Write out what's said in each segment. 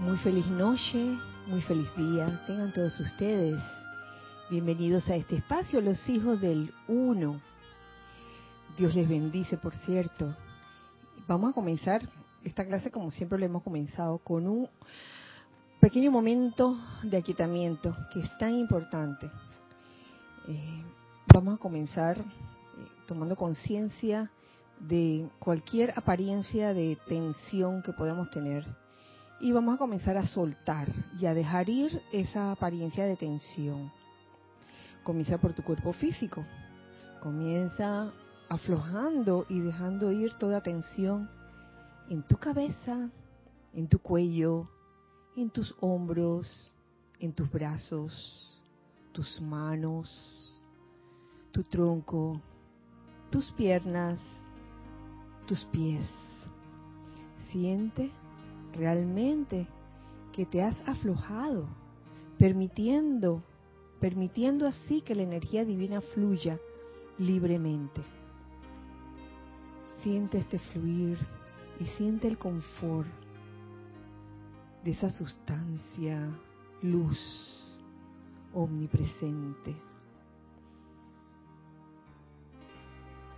Muy feliz noche, muy feliz día. Tengan todos ustedes bienvenidos a este espacio, los hijos del uno. Dios les bendice, por cierto. Vamos a comenzar esta clase como siempre lo hemos comenzado, con un pequeño momento de aquietamiento que es tan importante. Eh, vamos a comenzar eh, tomando conciencia de cualquier apariencia de tensión que podamos tener y vamos a comenzar a soltar y a dejar ir esa apariencia de tensión. Comienza por tu cuerpo físico. Comienza aflojando y dejando ir toda tensión en tu cabeza, en tu cuello, en tus hombros, en tus brazos, tus manos, tu tronco, tus piernas, tus pies. Siente realmente que te has aflojado, permitiendo, permitiendo así que la energía divina fluya libremente. Siente este fluir y siente el confort de esa sustancia, luz omnipresente.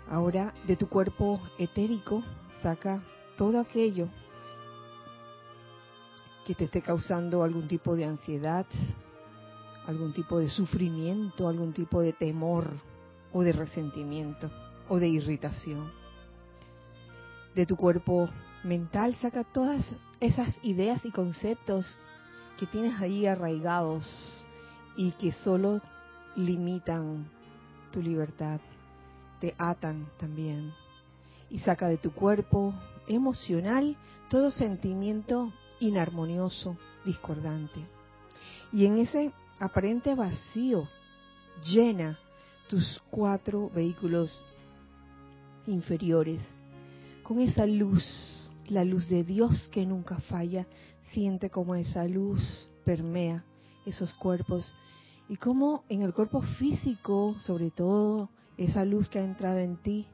Ahora de tu cuerpo etérico saca todo aquello que te esté causando algún tipo de ansiedad, algún tipo de sufrimiento, algún tipo de temor o de resentimiento o de irritación. De tu cuerpo mental saca todas esas ideas y conceptos que tienes ahí arraigados y que solo limitan tu libertad, te atan también. Y saca de tu cuerpo emocional todo sentimiento inarmonioso, discordante. Y en ese aparente vacío llena tus cuatro vehículos inferiores con esa luz, la luz de Dios que nunca falla. Siente como esa luz permea esos cuerpos y como en el cuerpo físico, sobre todo, esa luz que ha entrado en ti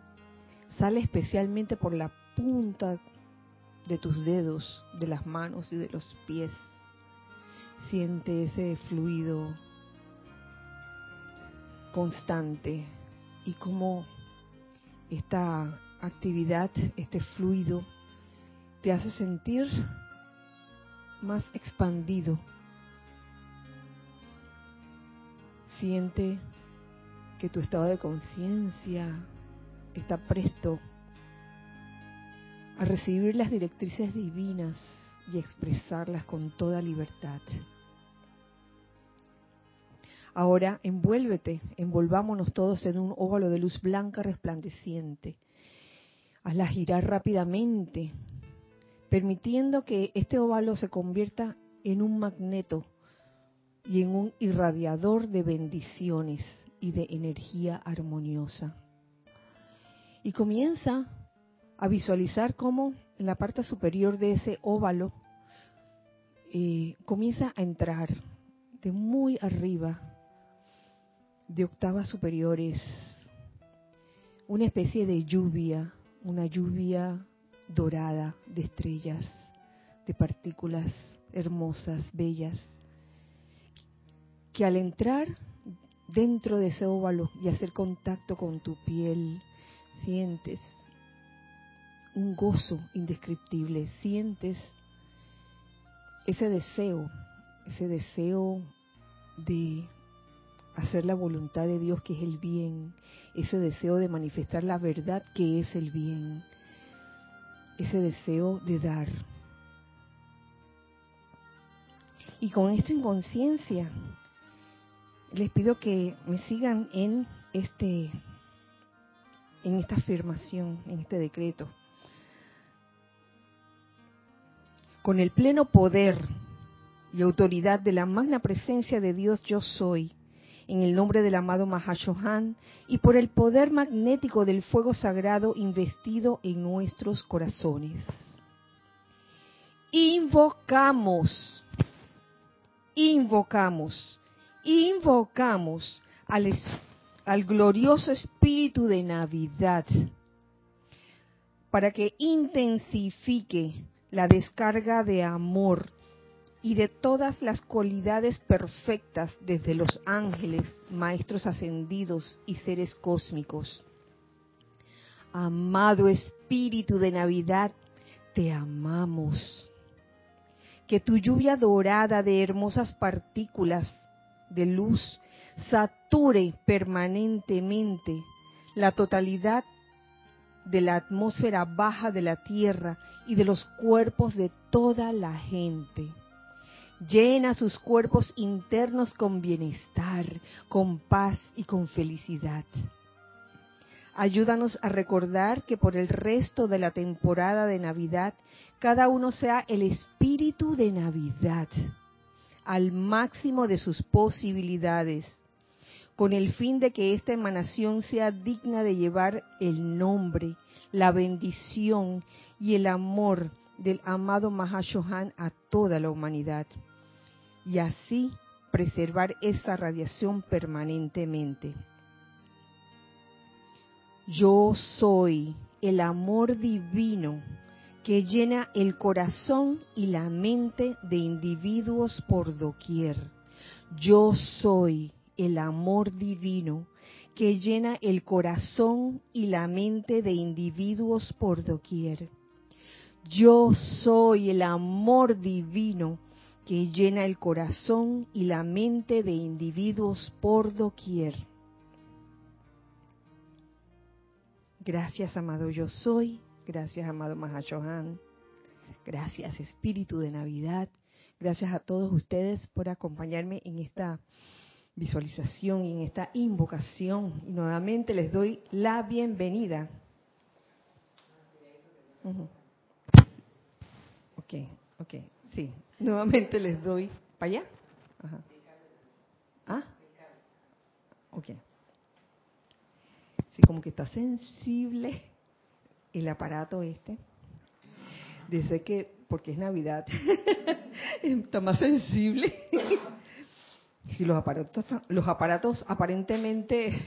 sale especialmente por la punta de tus dedos, de las manos y de los pies. Siente ese fluido constante y como esta actividad, este fluido, te hace sentir más expandido. Siente que tu estado de conciencia está presto a recibir las directrices divinas y expresarlas con toda libertad. Ahora envuélvete, envolvámonos todos en un óvalo de luz blanca resplandeciente. Hazla girar rápidamente, permitiendo que este óvalo se convierta en un magneto y en un irradiador de bendiciones y de energía armoniosa. Y comienza a visualizar cómo en la parte superior de ese óvalo eh, comienza a entrar de muy arriba, de octavas superiores, una especie de lluvia, una lluvia dorada de estrellas, de partículas hermosas, bellas, que al entrar dentro de ese óvalo y hacer contacto con tu piel, sientes un gozo indescriptible, sientes ese deseo, ese deseo de hacer la voluntad de Dios que es el bien, ese deseo de manifestar la verdad que es el bien, ese deseo de dar. Y con esto en conciencia, les pido que me sigan en este en esta afirmación, en este decreto. Con el pleno poder y autoridad de la magna presencia de Dios yo soy, en el nombre del amado Mahashohan y por el poder magnético del fuego sagrado investido en nuestros corazones. Invocamos, invocamos, invocamos al, al glorioso espíritu de Navidad para que intensifique la descarga de amor y de todas las cualidades perfectas desde los ángeles, maestros ascendidos y seres cósmicos. Amado Espíritu de Navidad, te amamos. Que tu lluvia dorada de hermosas partículas de luz sature permanentemente la totalidad de la atmósfera baja de la tierra y de los cuerpos de toda la gente. Llena sus cuerpos internos con bienestar, con paz y con felicidad. Ayúdanos a recordar que por el resto de la temporada de Navidad, cada uno sea el espíritu de Navidad, al máximo de sus posibilidades, con el fin de que esta emanación sea digna de llevar el nombre, la bendición y el amor del amado Mahashohan a toda la humanidad. Y así preservar esa radiación permanentemente. Yo soy el amor divino que llena el corazón y la mente de individuos por doquier. Yo soy el amor divino que llena el corazón y la mente de individuos por doquier. Yo soy el amor divino que llena el corazón y la mente de individuos por doquier. Gracias, amado yo soy. Gracias, amado Mahashohan. Gracias, Espíritu de Navidad. Gracias a todos ustedes por acompañarme en esta visualización y en esta invocación. Y nuevamente les doy la bienvenida. Ok, ok, sí. Nuevamente les doy. ¿Para allá? Ajá. ¿Ah? Ok como que está sensible el aparato este. Dice que, porque es Navidad, está más sensible. Si los aparatos, los aparatos aparentemente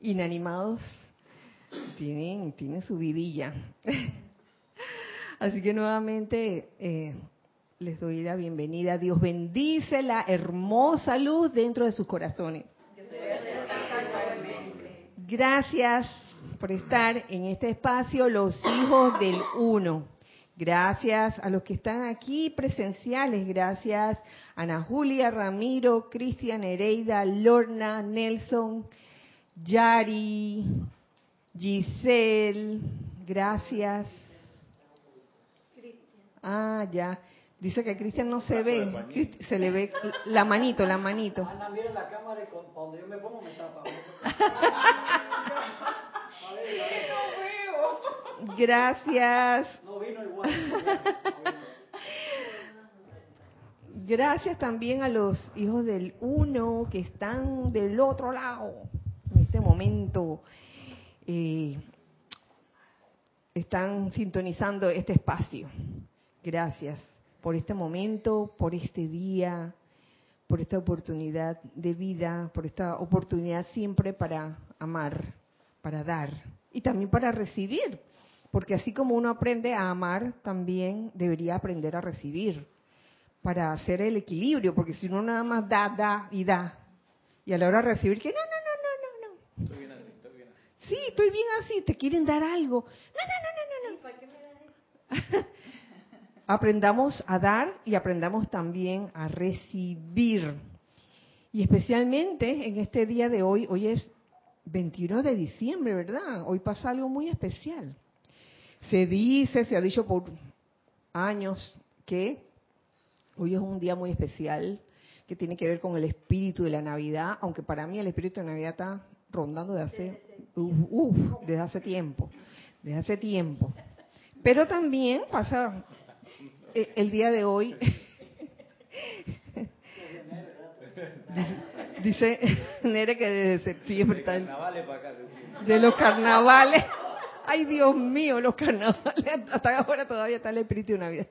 inanimados tienen, tienen su vidilla. Así que nuevamente eh, les doy la bienvenida. Dios bendice la hermosa luz dentro de sus corazones. Gracias por estar en este espacio, los hijos del uno. Gracias a los que están aquí presenciales. Gracias Ana Julia, Ramiro, Cristian, Ereida, Lorna, Nelson, Yari, Giselle. Gracias. Ah, ya. Dice que Cristian no se ve, se le ve la manito, la manito. Ana, mira la cámara y cuando yo me pongo me tapa. Gracias. No vino igual. Gracias también a los hijos del uno que están del otro lado en este momento. Eh, están sintonizando este espacio. Gracias por este momento, por este día, por esta oportunidad de vida, por esta oportunidad siempre para amar, para dar y también para recibir. Porque así como uno aprende a amar, también debería aprender a recibir para hacer el equilibrio, porque si uno nada más da, da y da, y a la hora de recibir, que no, no, no, no, no, no. Estoy bien así, estoy bien así. Sí, estoy bien así, te quieren dar algo. No, no, no, no, no. ¿Para qué me das aprendamos a dar y aprendamos también a recibir. Y especialmente en este día de hoy, hoy es 21 de diciembre, ¿verdad? Hoy pasa algo muy especial. Se dice, se ha dicho por años que hoy es un día muy especial que tiene que ver con el espíritu de la Navidad, aunque para mí el espíritu de Navidad está rondando desde hace, desde hace tiempo, desde hace tiempo. Pero también pasa eh, el día de hoy, dice Nere que desde septiembre está de los carnavales. Ay, Dios mío, los carnavales. Hasta ahora todavía está el espíritu de Navidad.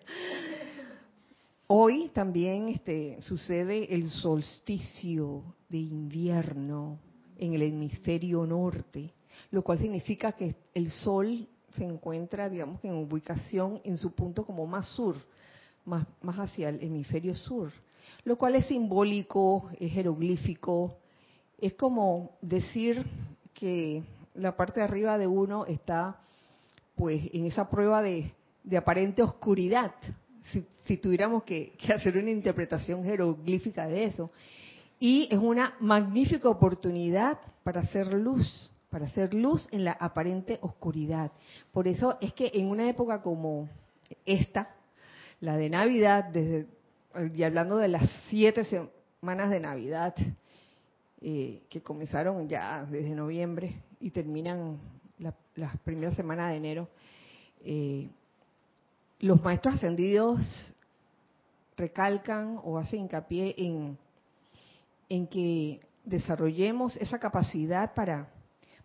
Hoy también este, sucede el solsticio de invierno en el hemisferio norte, lo cual significa que el sol se encuentra, digamos, en ubicación en su punto como más sur, más, más hacia el hemisferio sur, lo cual es simbólico, es jeroglífico, es como decir que la parte de arriba de uno está pues en esa prueba de, aparente oscuridad, si, tuviéramos que, hacer una interpretación jeroglífica de eso. Y es una magnífica oportunidad para hacer luz, para hacer luz en la aparente oscuridad. Por eso es que en una época como esta, la de Navidad, desde, y hablando de las siete semanas de Navidad, eh, que comenzaron ya desde noviembre y terminan las primeras semanas de enero, eh, los maestros ascendidos recalcan o hacen hincapié en, en que desarrollemos esa capacidad para,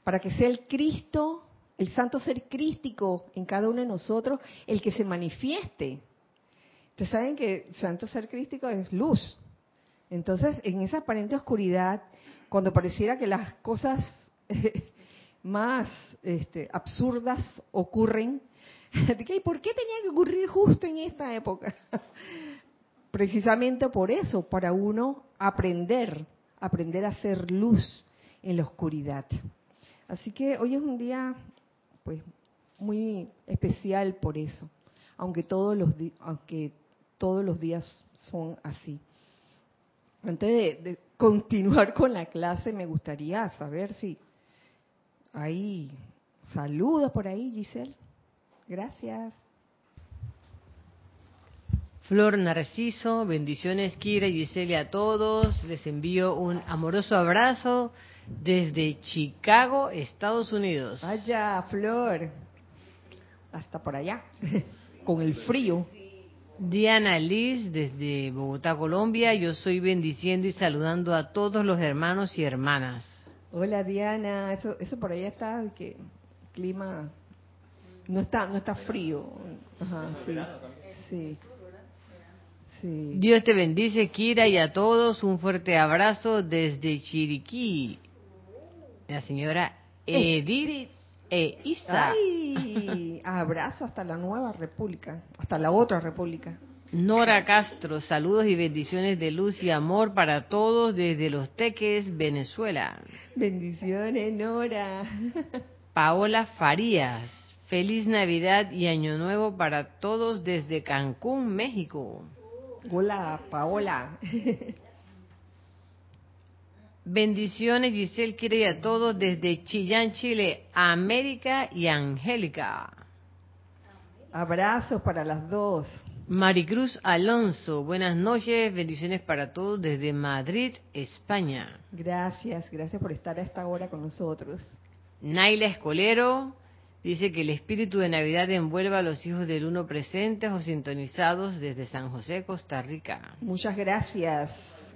para que sea el Cristo, el santo ser crístico en cada uno de nosotros, el que se manifieste. Ustedes saben que santo ser crístico es luz. Entonces, en esa aparente oscuridad, cuando pareciera que las cosas más este, absurdas ocurren. ¿Y por qué tenía que ocurrir justo en esta época? Precisamente por eso, para uno aprender, aprender a hacer luz en la oscuridad. Así que hoy es un día, pues, muy especial por eso, aunque todos los, aunque todos los días son así. Antes de, de continuar con la clase, me gustaría saber si hay saludos por ahí, Giselle. Gracias. Flor Narciso, bendiciones Kira y Giselle a todos. Les envío un amoroso abrazo desde Chicago, Estados Unidos. Vaya, Flor. Hasta por allá, con el frío. Diana Liz desde Bogotá, Colombia. Yo soy bendiciendo y saludando a todos los hermanos y hermanas. Hola Diana, eso, eso por allá está, que clima no está, no está frío. Ajá, sí, sí, Dios te bendice, Kira, y a todos un fuerte abrazo desde Chiriquí. La señora Edith e Isa. Ay, abrazo hasta la nueva república, hasta la otra república. Nora Castro, saludos y bendiciones de luz y amor para todos desde Los Teques, Venezuela. Bendiciones, Nora. Paola Farías, feliz Navidad y Año Nuevo para todos desde Cancún, México. Hola, Paola. Bendiciones, Giselle quiere a todos desde Chillán, Chile, América y Angélica. Abrazos para las dos. Maricruz Alonso, buenas noches, bendiciones para todos desde Madrid, España. Gracias, gracias por estar a esta hora con nosotros. Naila Escolero dice que el espíritu de Navidad envuelva a los hijos del uno presentes o sintonizados desde San José, Costa Rica. Muchas gracias,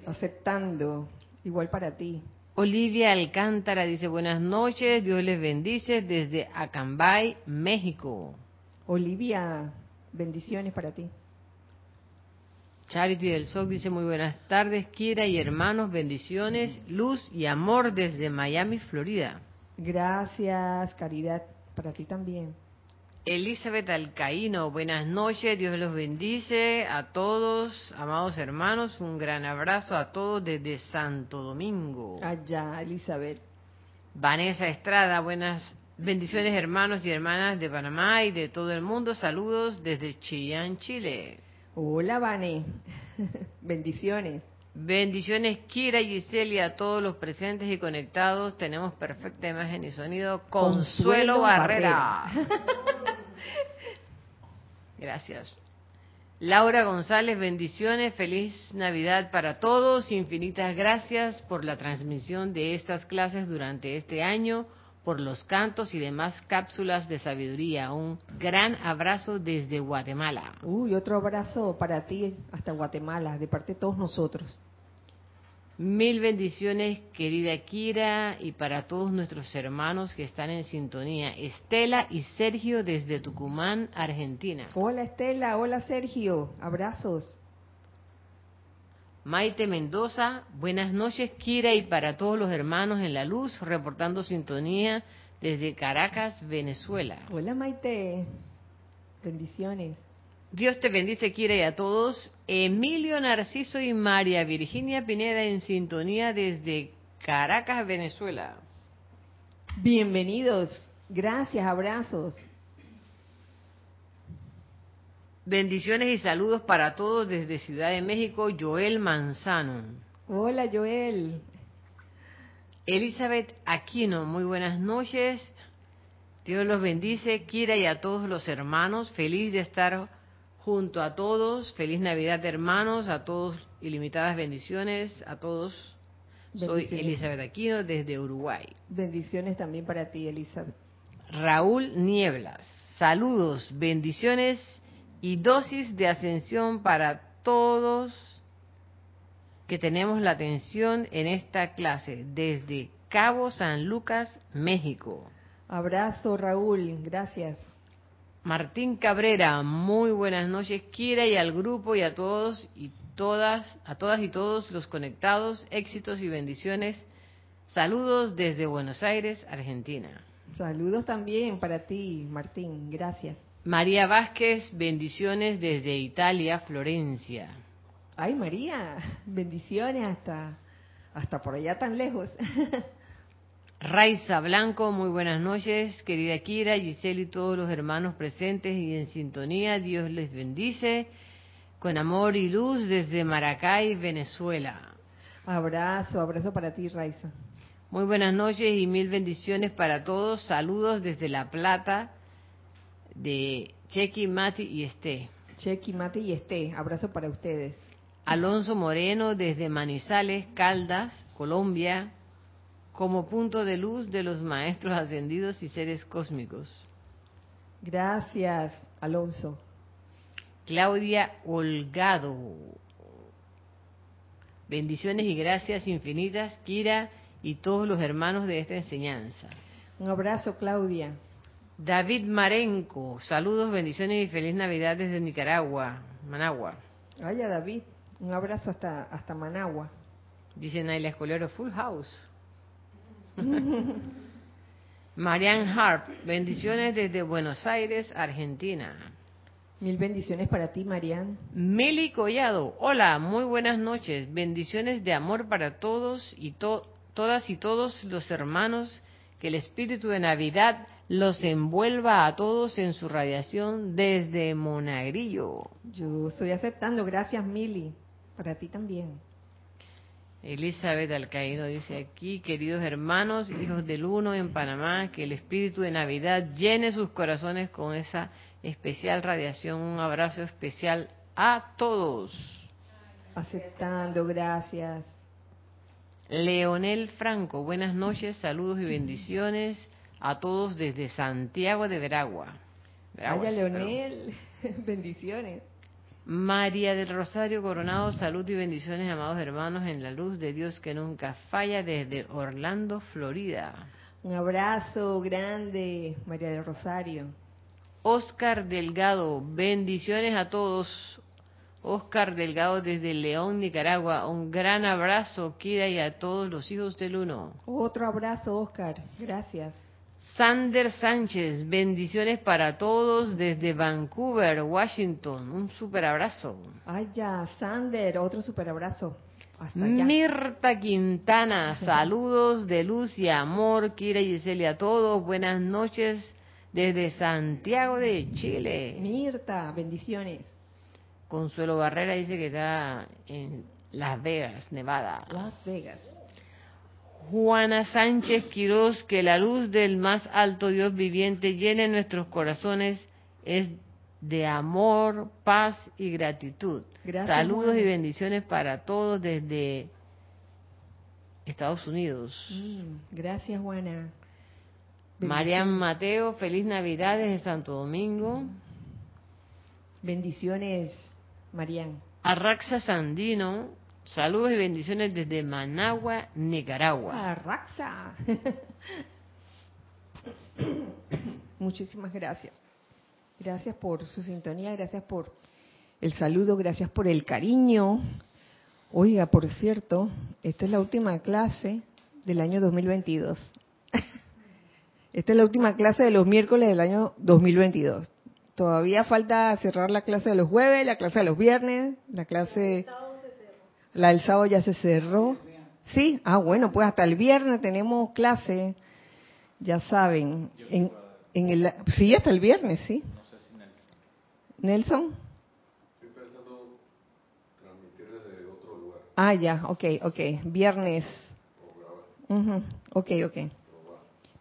aceptando, igual para ti. Olivia Alcántara dice buenas noches, Dios les bendice desde Acambay, México. Olivia, bendiciones para ti. Charity del SOC dice muy buenas tardes, Kira y hermanos, bendiciones, luz y amor desde Miami, Florida. Gracias, caridad, para ti también. Elizabeth Alcaíno, buenas noches, Dios los bendice a todos, amados hermanos, un gran abrazo a todos desde Santo Domingo. Allá, Elizabeth. Vanessa Estrada, buenas bendiciones hermanos y hermanas de Panamá y de todo el mundo, saludos desde Chillán, Chile. Hola, Vane. Bendiciones. Bendiciones, Kira y Giselle, a todos los presentes y conectados. Tenemos perfecta imagen y sonido. Consuelo, Barrera. Gracias. Laura González, bendiciones, feliz Navidad para todos, infinitas gracias por la transmisión de estas clases durante este año por los cantos y demás cápsulas de sabiduría. Un gran abrazo desde Guatemala. Uy, otro abrazo para ti hasta Guatemala, de parte de todos nosotros. Mil bendiciones, querida Kira, y para todos nuestros hermanos que están en sintonía. Estela y Sergio desde Tucumán, Argentina. Hola Estela, hola Sergio, abrazos. Maite Mendoza, buenas noches Kira y para todos los hermanos en la luz, reportando sintonía desde Caracas, Venezuela. Hola Maite, bendiciones. Dios te bendice, Kira, y a todos. Emilio Narciso y María Virginia Pineda en sintonía desde Caracas, Venezuela. Bienvenidos. Gracias, abrazos. Bendiciones y saludos para todos desde Ciudad de México, Joel Manzano. Hola, Joel. Elizabeth Aquino, muy buenas noches. Dios los bendice, Kira y a todos los hermanos. Feliz de estar junto a todos. Feliz Navidad, hermanos. A todos ilimitadas bendiciones. A todos. Soy Elizabeth Aquino desde Uruguay. Bendiciones también para ti, Elizabeth. Raúl Nieblas. Saludos, bendiciones y dosis de ascensión para todos que tenemos la atención en esta clase desde Cabo San Lucas, México. Abrazo, Raúl. Gracias. Martín Cabrera, muy buenas noches, Kira, y al grupo y a todos y todas, a todas y todos los conectados, éxitos y bendiciones. Saludos desde Buenos Aires, Argentina. Saludos también para ti, Martín. Gracias. María Vázquez, bendiciones desde Italia, Florencia. Ay, María, bendiciones hasta, hasta por allá tan lejos. Raiza Blanco, muy buenas noches, querida Kira, Giselle y todos los hermanos presentes y en sintonía, Dios les bendice, con amor y luz desde Maracay, Venezuela. Abrazo, abrazo para ti, Raiza. Muy buenas noches y mil bendiciones para todos, saludos desde La Plata, de Chequi, Mati y Esté. Chequi, Mati y Esté, abrazo para ustedes. Alonso Moreno desde Manizales, Caldas, Colombia, como punto de luz de los maestros ascendidos y seres cósmicos. Gracias, Alonso. Claudia Holgado. Bendiciones y gracias infinitas, Kira y todos los hermanos de esta enseñanza. Un abrazo, Claudia. David Marenco, saludos, bendiciones y feliz Navidad desde Nicaragua, Managua. Vaya, David, un abrazo hasta, hasta Managua. Dice Naila Escolero, Full House. Marian Harp, bendiciones desde Buenos Aires, Argentina. Mil bendiciones para ti, Marian. Meli Collado, hola, muy buenas noches. Bendiciones de amor para todos y todas y todos los hermanos. Que el espíritu de Navidad los envuelva a todos en su radiación desde Monagrillo. Yo estoy aceptando, gracias Mili, para ti también. Elizabeth Alcaíno dice aquí, queridos hermanos, hijos del uno en Panamá, que el espíritu de Navidad llene sus corazones con esa especial radiación. Un abrazo especial a todos. Aceptando, gracias. Leonel Franco, buenas noches, saludos y bendiciones a todos desde Santiago de Veragua. Vaya Leonel, bendiciones. María del Rosario Coronado, salud y bendiciones, amados hermanos, en la luz de Dios que nunca falla desde Orlando, Florida. Un abrazo grande, María del Rosario. Oscar Delgado, bendiciones a todos. Oscar Delgado desde León, Nicaragua. Un gran abrazo, Kira, y a todos los hijos del Uno. Otro abrazo, Oscar. Gracias. Sander Sánchez, bendiciones para todos desde Vancouver, Washington. Un super abrazo. Ay, ya, Sander, otro super abrazo. Mirta Quintana, saludos de luz y amor, Kira y Giselle a todos. Buenas noches desde Santiago de Chile. Mirta, bendiciones. Consuelo Barrera dice que está en Las Vegas, Nevada. Las Vegas. Juana Sánchez Quirós, que la luz del más alto Dios viviente llene nuestros corazones es de amor, paz y gratitud. Saludos y bendiciones para todos desde Estados Unidos. Mm, gracias, Juana. Marian Mateo, feliz Navidad desde Santo Domingo. Bendiciones, Marian. Arraxa Sandino, Saludos y bendiciones desde Managua, Nicaragua. Raxa. Muchísimas gracias. Gracias por su sintonía, gracias por el saludo, gracias por el cariño. Oiga, por cierto, esta es la última clase del año 2022. Esta es la última clase de los miércoles del año 2022. Todavía falta cerrar la clase de los jueves, la clase de los viernes, la clase... La del sábado ya se cerró. Sí, ah, bueno, pues hasta el viernes tenemos clase, ya saben. En, en el, sí, hasta el viernes, sí. Nelson. Estoy pensando transmitir desde otro lugar. Ah, ya, ok, ok. Viernes. Ok, ok.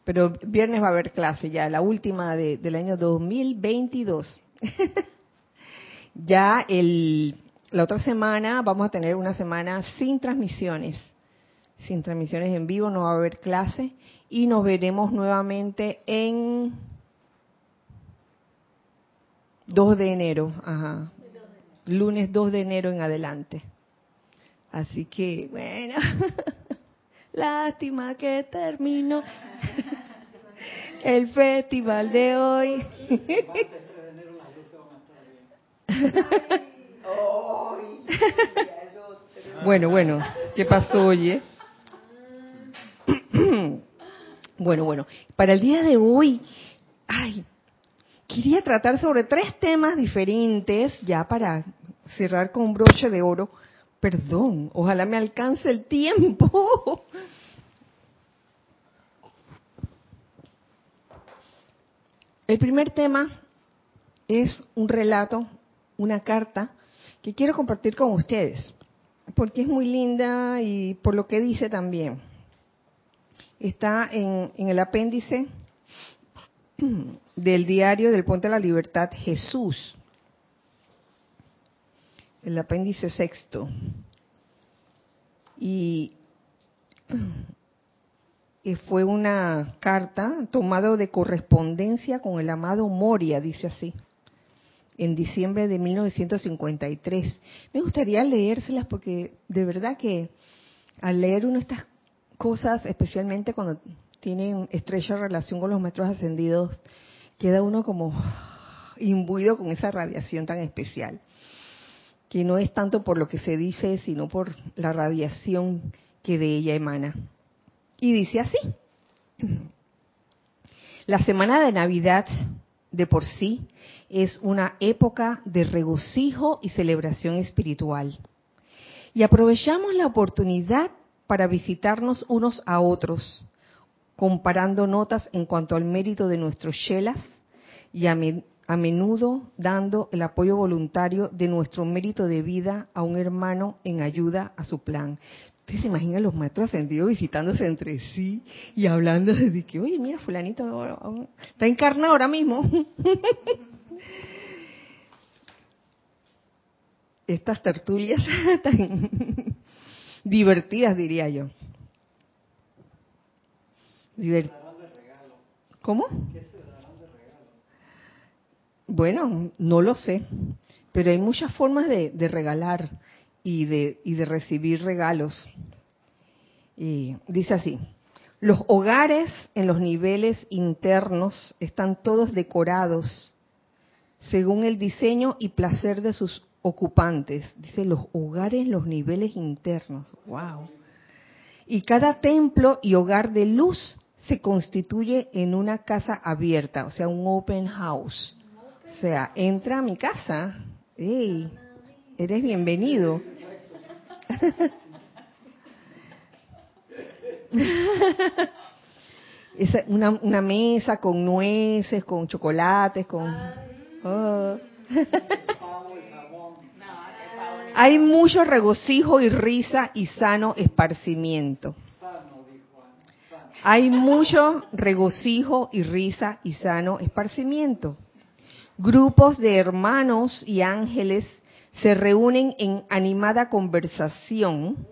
Pero viernes va a haber clase ya, la última de, del año 2022. ya el, la otra semana vamos a tener una semana sin transmisiones. Sin transmisiones en vivo, no va a haber clase. Y nos veremos nuevamente en 2 de enero. Ajá. Lunes 2 de enero en adelante. Así que, bueno. Lástima que terminó el festival de hoy. bueno, bueno, ¿qué pasó, oye? bueno, bueno, para el día de hoy, ay, quería tratar sobre tres temas diferentes, ya para cerrar con broche de oro. Perdón, ojalá me alcance el tiempo. El primer tema es un relato, una carta que quiero compartir con ustedes, porque es muy linda y por lo que dice también. Está en, el apéndice del diario del Puente de la Libertad Jesús, el apéndice sexto. Y fue una carta tomada de correspondencia con el amado Moria, dice así, en diciembre de 1953. Me gustaría leérselas porque de verdad que al leer uno estas cosas, especialmente cuando tienen estrecha relación con los maestros ascendidos, queda uno como imbuido con esa radiación tan especial, que no es tanto por lo que se dice, sino por la radiación que de ella emana. Y dice así, la semana de Navidad de por sí es una época de regocijo y celebración espiritual. Y aprovechamos la oportunidad para visitarnos unos a otros, comparando notas en cuanto al mérito de nuestros shelas y a, menudo dando el apoyo voluntario de nuestro mérito de vida a un hermano en ayuda a su plan. Ustedes se imaginan los maestros ascendidos visitándose entre sí y hablando de que, oye, mira, fulanito está encarnado ahora mismo. Estas tertulias tan divertidas, diría yo. ¿Cómo? Bueno, no lo sé, pero hay muchas formas de, de regalar y de, y de recibir regalos. Y dice así, los hogares en los niveles internos están todos decorados según el diseño y placer de sus ocupantes. Dice los hogares en los niveles internos. Wow. Y cada templo y hogar de luz se constituye en una casa abierta, o sea, un open house. O sea, entra a mi casa. Hey, eres bienvenido. es una, una, mesa con nueces, con chocolates, con... Oh. Hay mucho regocijo y risa y sano esparcimiento. Hay mucho regocijo y risa y sano esparcimiento. Grupos de hermanos y ángeles se reúnen en animada conversación,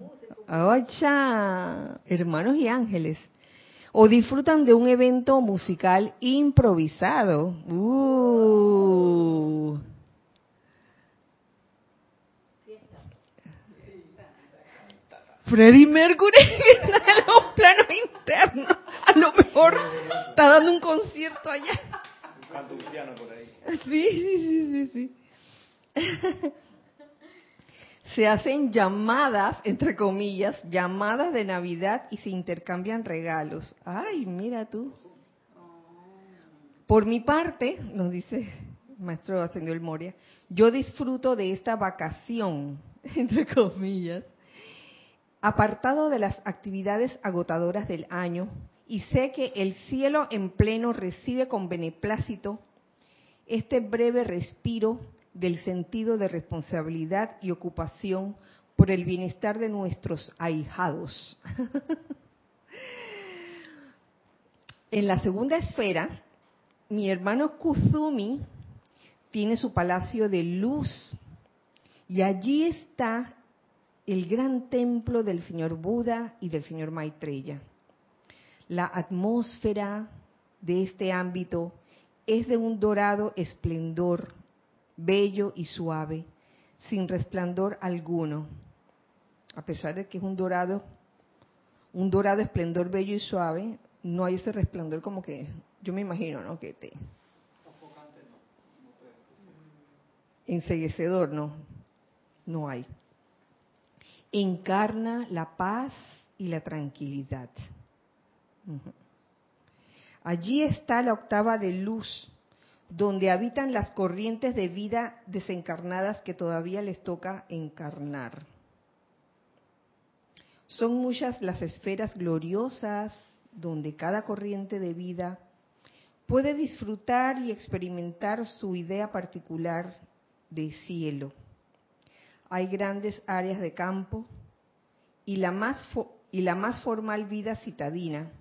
¡Ocha! hermanos y ángeles, o disfrutan de un evento musical improvisado. Uh. Freddie Mercury está en los planos internos. A lo mejor está dando un concierto allá. Sí, sí, sí, sí. sí se hacen llamadas, entre comillas, llamadas de Navidad y se intercambian regalos. Ay, mira tú. Por mi parte, nos dice maestro ascendió el Moria, yo disfruto de esta vacación, entre comillas, apartado de las actividades agotadoras del año, y sé que el cielo en pleno recibe con beneplácito este breve respiro del sentido de responsabilidad y ocupación por el bienestar de nuestros ahijados. en la segunda esfera, mi hermano Kuzumi tiene su palacio de luz y allí está el gran templo del señor Buda y del señor Maitreya. La atmósfera de este ámbito es de un dorado esplendor, bello y suave, sin resplandor alguno. A pesar de que es un dorado, un dorado esplendor bello y suave, no hay ese resplandor como que yo me imagino, ¿no? Que te enseguecedor, no, no hay. Encarna la paz y la tranquilidad. Allí está la octava de luz, donde habitan las corrientes de vida desencarnadas que todavía les toca encarnar. Son muchas las esferas gloriosas donde cada corriente de vida puede disfrutar y experimentar su idea particular de cielo. Hay grandes áreas de campo y la más, más formal vida citadina,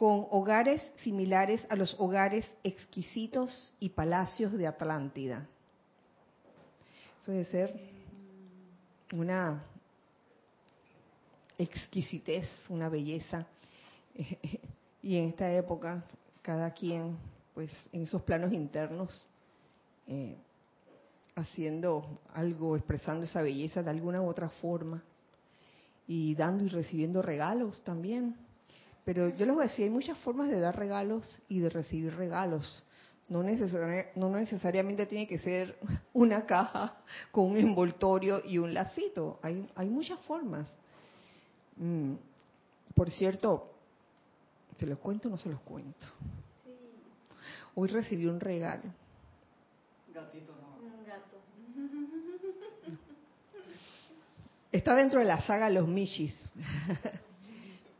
con hogares similares a los hogares exquisitos y palacios de Atlántida. Eso debe ser una exquisitez, una belleza. y en esta época, cada quien, pues en esos planos internos, eh, haciendo algo, expresando esa belleza de alguna u otra forma, y dando y recibiendo regalos también. Pero yo les voy a decir, hay muchas formas de dar regalos y de recibir regalos. No, no necesariamente tiene que ser una caja con un envoltorio y un lacito. Hay, hay muchas formas. Mm, por cierto, ¿se los cuento o no se los cuento? Hoy recibí un regalo. Gatito, no. Un gato. Está dentro de la saga Los Michis.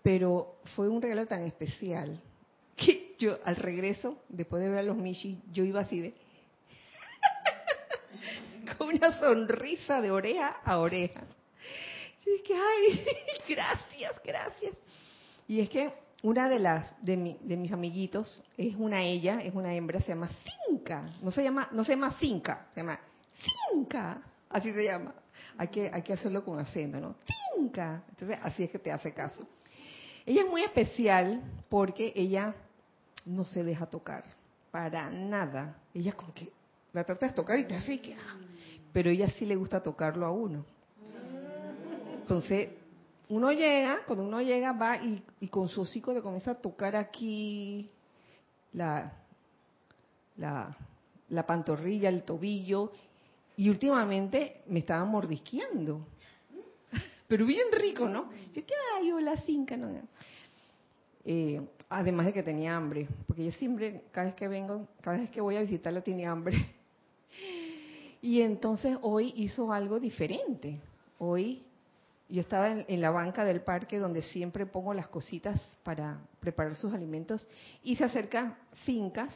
Pero fue un regalo tan especial que yo al regreso, después de ver a los Michis, yo iba así de... con una sonrisa de oreja a oreja. Y es que, ay, gracias, gracias. Y es que una de las de, mis amiguitos es una ella, es una hembra, se llama Cinca. No se llama, no se llama Cinca, se llama Cinca. Así se llama. Hay que, hay que hacerlo con acento, ¿no? Cinca. Entonces, así es que te hace caso. Ella es muy especial porque ella no se deja tocar para nada. Ella como que la trata de tocar y te hace que... Ah, pero ella sí le gusta tocarlo a uno. Entonces, uno llega, cuando uno llega, va y, con su hocico le comienza a tocar aquí la, la pantorrilla, el tobillo, y últimamente me estaba mordisqueando. Pero bien rico, ¿no? Yo, ¿qué hay? Hola, cinca, no. Además de que tenía hambre, porque yo siempre, cada vez que vengo, cada vez que voy a visitarla, tiene hambre. Y entonces hoy hizo algo diferente. Hoy yo estaba en, la banca del parque donde siempre pongo las cositas para preparar sus alimentos y se acerca Fincas,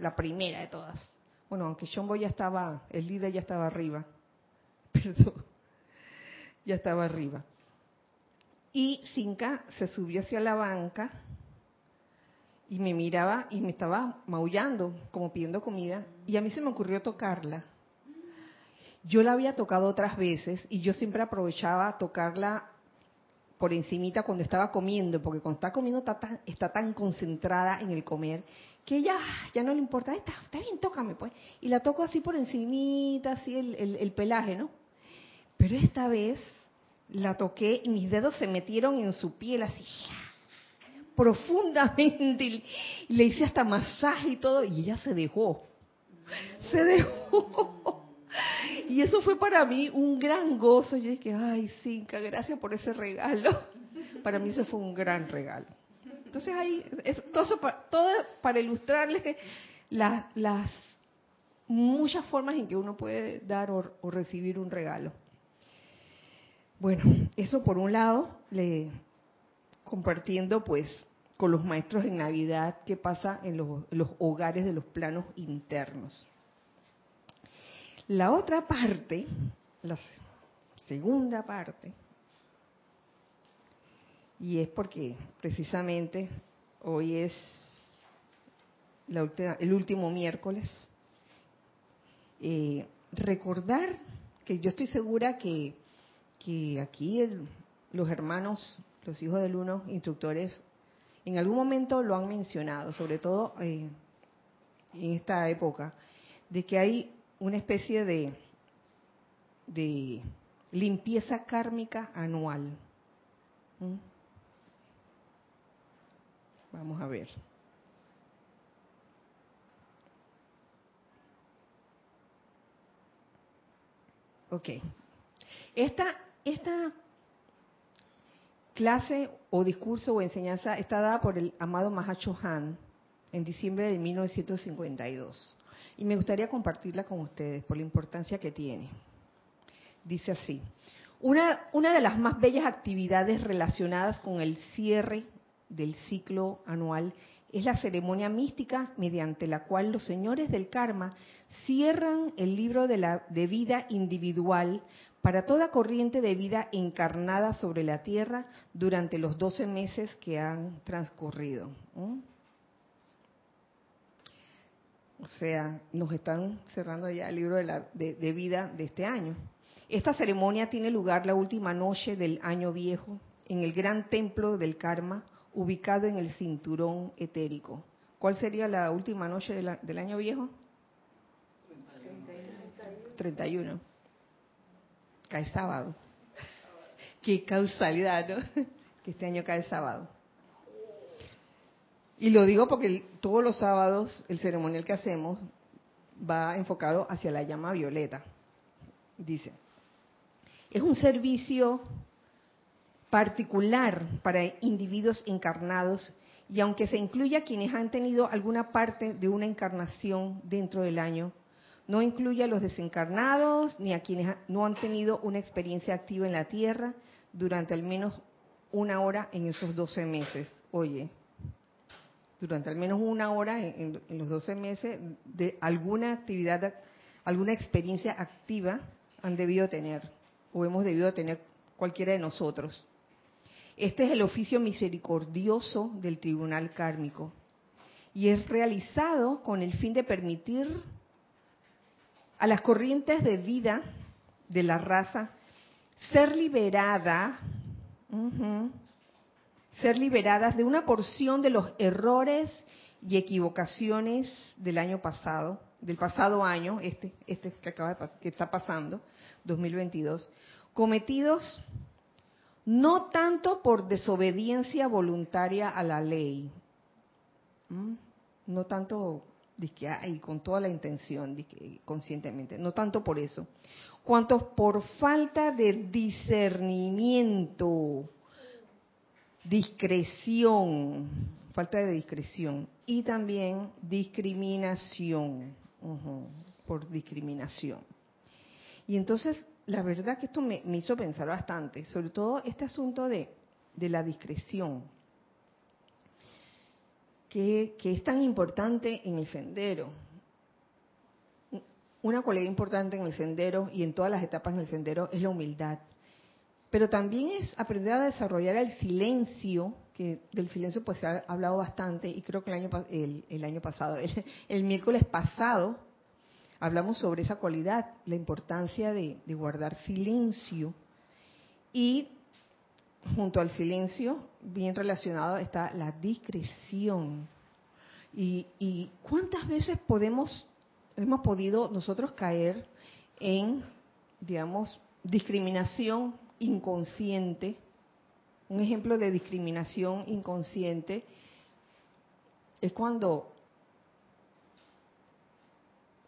la primera de todas. Bueno, aunque Shombo ya estaba, el líder ya estaba arriba, perdón, ya estaba arriba. Y Finca se subió hacia la banca y me miraba y me estaba maullando, como pidiendo comida, y a mí se me ocurrió tocarla yo la había tocado otras veces y yo siempre aprovechaba tocarla por encimita cuando estaba comiendo, porque cuando está comiendo está tan, está tan concentrada en el comer que ella ya no le importa, está, está bien, tócame pues. Y la toco así por encimita, así el, el pelaje, ¿no? Pero esta vez la toqué y mis dedos se metieron en su piel así profundamente y le hice hasta masaje y todo y ella se dejó. Se dejó. Y eso fue para mí un gran gozo. Yo dije, ay, Cinca, gracias por ese regalo. Para mí eso fue un gran regalo. Entonces ahí, todo, para, todo para ilustrarles que las, las muchas formas en que uno puede dar o, recibir un regalo. Bueno, eso por un lado, le, compartiendo pues con los maestros en Navidad qué pasa en los, hogares de los planos internos. La otra parte, la segunda parte, y es porque precisamente hoy es el último miércoles, eh, recordar que yo estoy segura que, que aquí los hermanos, los hijos del uno, instructores, en algún momento lo han mencionado, sobre todo eh, en esta época, de que hay una especie de, de limpieza kármica anual. ¿Mm? Vamos a ver. Ok. Esta, esta clase o discurso o enseñanza está dada por el amado Mahacho Han en diciembre de 1952. Y me gustaría compartirla con ustedes por la importancia que tiene. Dice así, una, una de las más bellas actividades relacionadas con el cierre del ciclo anual es la ceremonia mística mediante la cual los señores del karma cierran el libro de, la, de vida individual para toda corriente de vida encarnada sobre la tierra durante los 12 meses que han transcurrido. O sea, nos están cerrando ya el libro de, la, de vida de este año. Esta ceremonia tiene lugar la última noche del año viejo en el gran templo del karma ubicado en el cinturón etérico. ¿Cuál sería la última noche del año viejo? 31. Cae sábado. Qué causalidad, ¿no? Que este año cae sábado. Y lo digo porque todos los sábados el ceremonial que hacemos va enfocado hacia la llama violeta. Dice, es un servicio particular para individuos encarnados y aunque se incluya quienes han tenido alguna parte de una encarnación dentro del año, no incluye a los desencarnados ni a quienes no han tenido una experiencia activa en la Tierra durante al menos una hora en esos 12 meses. Oye, durante al menos una hora en, en los 12 meses de alguna actividad, alguna experiencia activa han debido tener o hemos debido tener cualquiera de nosotros. Este es el oficio misericordioso del tribunal kármico y es realizado con el fin de permitir a las corrientes de vida de la raza ser liberada, ser liberadas de una porción de los errores y equivocaciones del año pasado, del pasado año, este, este que acaba de que está pasando, 2022, cometidos no tanto por desobediencia voluntaria a la ley, no tanto y con toda la intención, conscientemente, no tanto por eso, cuanto por falta de discernimiento, discreción, falta de discreción y también discriminación, por discriminación. Y entonces la verdad que esto me, hizo pensar bastante, sobre todo este asunto de, la discreción, que, es tan importante en el sendero. Una cualidad importante en el sendero y en todas las etapas del sendero es la humildad. Pero también es aprender a desarrollar el silencio, que del silencio pues se ha hablado bastante, y creo que el año, el, año pasado, el miércoles pasado, hablamos sobre esa cualidad, la importancia de, guardar silencio. Y junto al silencio, bien relacionado, está la discreción. Y, cuántas veces podemos, hemos podido nosotros caer en, digamos, discriminación inconsciente. Un ejemplo de discriminación inconsciente es cuando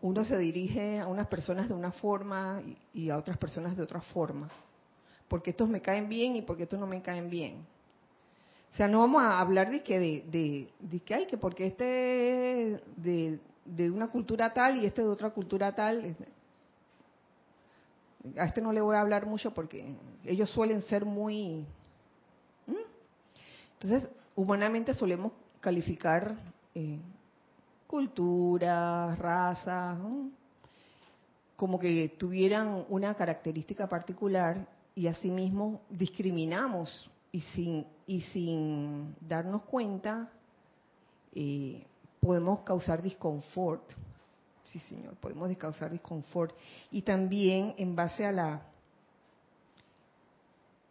uno se dirige a unas personas de una forma y a otras personas de otra forma. Porque estos me caen bien y porque estos no me caen bien. O sea, no vamos a hablar de que, de, que hay, que porque este de, de una cultura tal y este de otra cultura tal. A este no le voy a hablar mucho porque ellos suelen ser muy... Entonces, humanamente solemos calificar eh, culturas, razas, como que tuvieran una característica particular y asimismo discriminamos y sin, y sin darnos cuenta eh, podemos causar disconfort. Sí, señor, podemos causar disconfort. Y también en base a la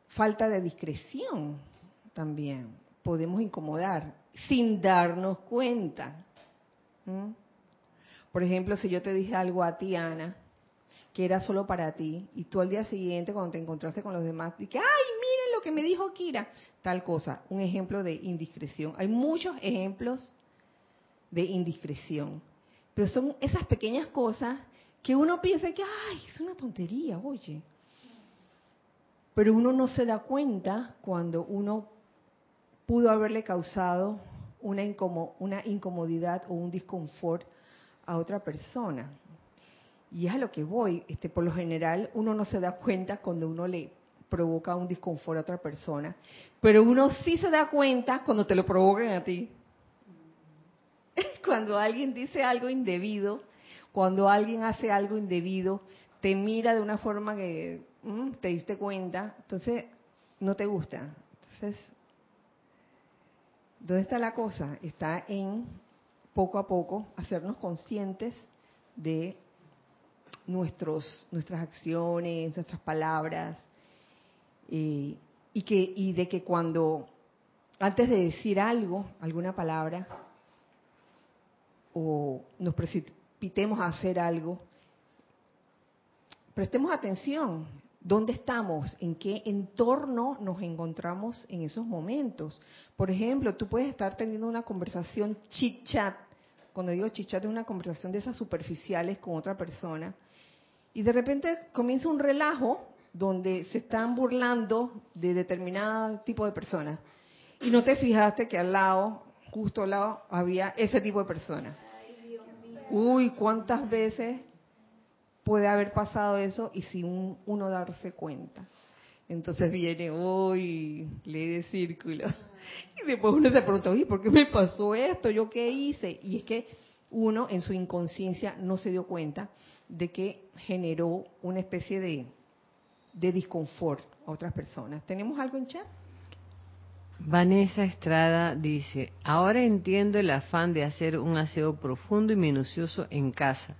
falta de discreción, también podemos incomodar sin darnos cuenta. Por ejemplo, si yo te dije algo a ti, Ana, que era solo para ti, y tú al día siguiente, cuando te encontraste con los demás, dije, ay, miren lo que me dijo Kira, tal cosa, un ejemplo de indiscreción. Hay muchos ejemplos de indiscreción, pero son esas pequeñas cosas que uno piensa que, ay, es una tontería, oye. Pero uno no se da cuenta cuando uno pudo haberle causado una, incomodidad o un disconfort a otra persona. Y es a lo que voy. Este, por lo general, uno no se da cuenta cuando uno le provoca un disconfort a otra persona, pero uno sí se da cuenta cuando te lo provocan a ti. Cuando alguien dice algo indebido, cuando alguien hace algo indebido, te mira de una forma que mm, te diste cuenta, entonces no te gusta. Entonces, ¿dónde está la cosa? Está en poco a poco hacernos conscientes de nuestros, nuestras acciones, nuestras palabras, y, que, y de que cuando, antes de decir algo, alguna palabra, o nos precipitemos a hacer algo, prestemos atención, ¿dónde estamos? ¿En qué entorno nos encontramos en esos momentos? Por ejemplo, tú puedes estar teniendo una conversación chit-chat, cuando digo chit-chat es una conversación de esas superficiales con otra persona, y de repente comienza un relajo donde se están burlando de determinado tipo de personas. Y no te fijaste que al lado, justo al lado, había ese tipo de personas. Uy, ¿cuántas veces puede haber pasado eso y sin uno darse cuenta? Entonces viene, uy, lee de círculo. Y después uno se pregunta, uy, ¿por qué me pasó esto? ¿Yo qué hice? Y es que uno en su inconsciencia no se dio cuenta de que generó una especie de, de disconfort a otras personas. ¿Tenemos algo en chat? Vanessa Estrada dice, ahora entiendo el afán de hacer un aseo profundo y minucioso en casa.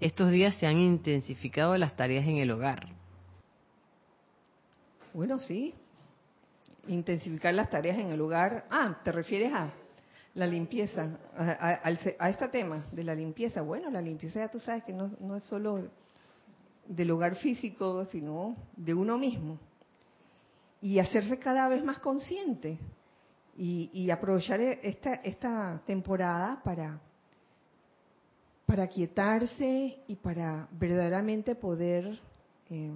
Estos días se han intensificado las tareas en el hogar. Bueno, sí. Intensificar las tareas en el hogar. Ah, ¿te refieres a la limpieza, a, este tema de la limpieza. Bueno, la limpieza ya tú sabes que no, no es solo del hogar físico, sino de uno mismo. Y hacerse cada vez más consciente y, aprovechar esta, esta temporada para, para quietarse y para verdaderamente poder eh,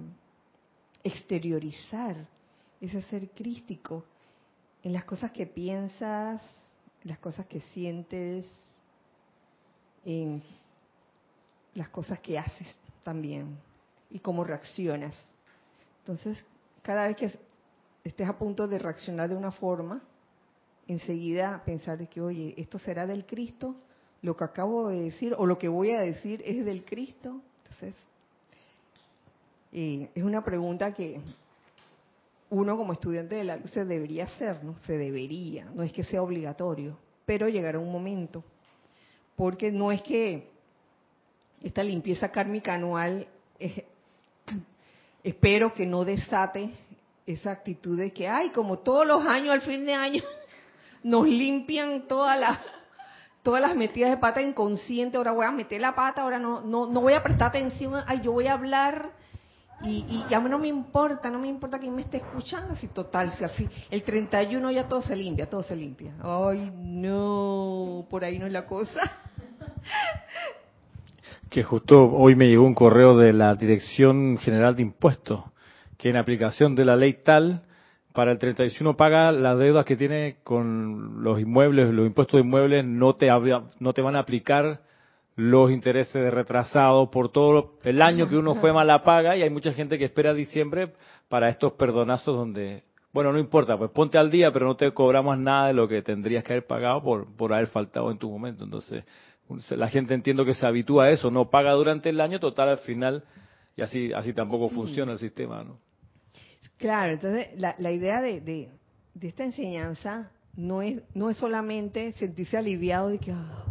exteriorizar ese ser crístico en las cosas que piensas, las cosas que sientes, en las cosas que haces también y cómo reaccionas. Entonces, cada vez que estés a punto de reaccionar de una forma, enseguida pensar que, oye, esto será del Cristo, lo que acabo de decir o lo que voy a decir es del Cristo. Entonces, eh, es una pregunta que uno como estudiante de la luz se debería hacer, ¿no? Se debería, no es que sea obligatorio, pero llegará un momento, porque no es que esta limpieza kármica anual, espero que no desate esa actitud de que, ay, como todos los años, al fin de año, nos limpian todas las todas las metidas de pata inconsciente, ahora voy a meter la pata, ahora no, no, no voy a prestar atención, ay, yo voy a hablar y, y, a mí no me importa, no me importa quién me esté escuchando, si total, si el 31 ya todo se limpia, todo se limpia. Ay, no, por ahí no es la cosa. Que justo hoy me llegó un correo de la Dirección General de Impuestos, que en aplicación de la ley tal, para el 31 paga las deudas que tiene con los inmuebles, los impuestos de inmuebles no te, no te van a aplicar los intereses de retrasado por todo el año que uno fue mala paga y hay mucha gente que espera diciembre para estos perdonazos donde, bueno, no importa, pues ponte al día, pero no te cobramos nada de lo que tendrías que haber pagado por, por haber faltado en tu momento. Entonces, la gente entiendo que se habitúa a eso, no paga durante el año, total al final, y así, así tampoco funciona el sistema, ¿no? Claro, entonces la, la idea de, de, de, esta enseñanza no es, no es solamente sentirse aliviado de que ah,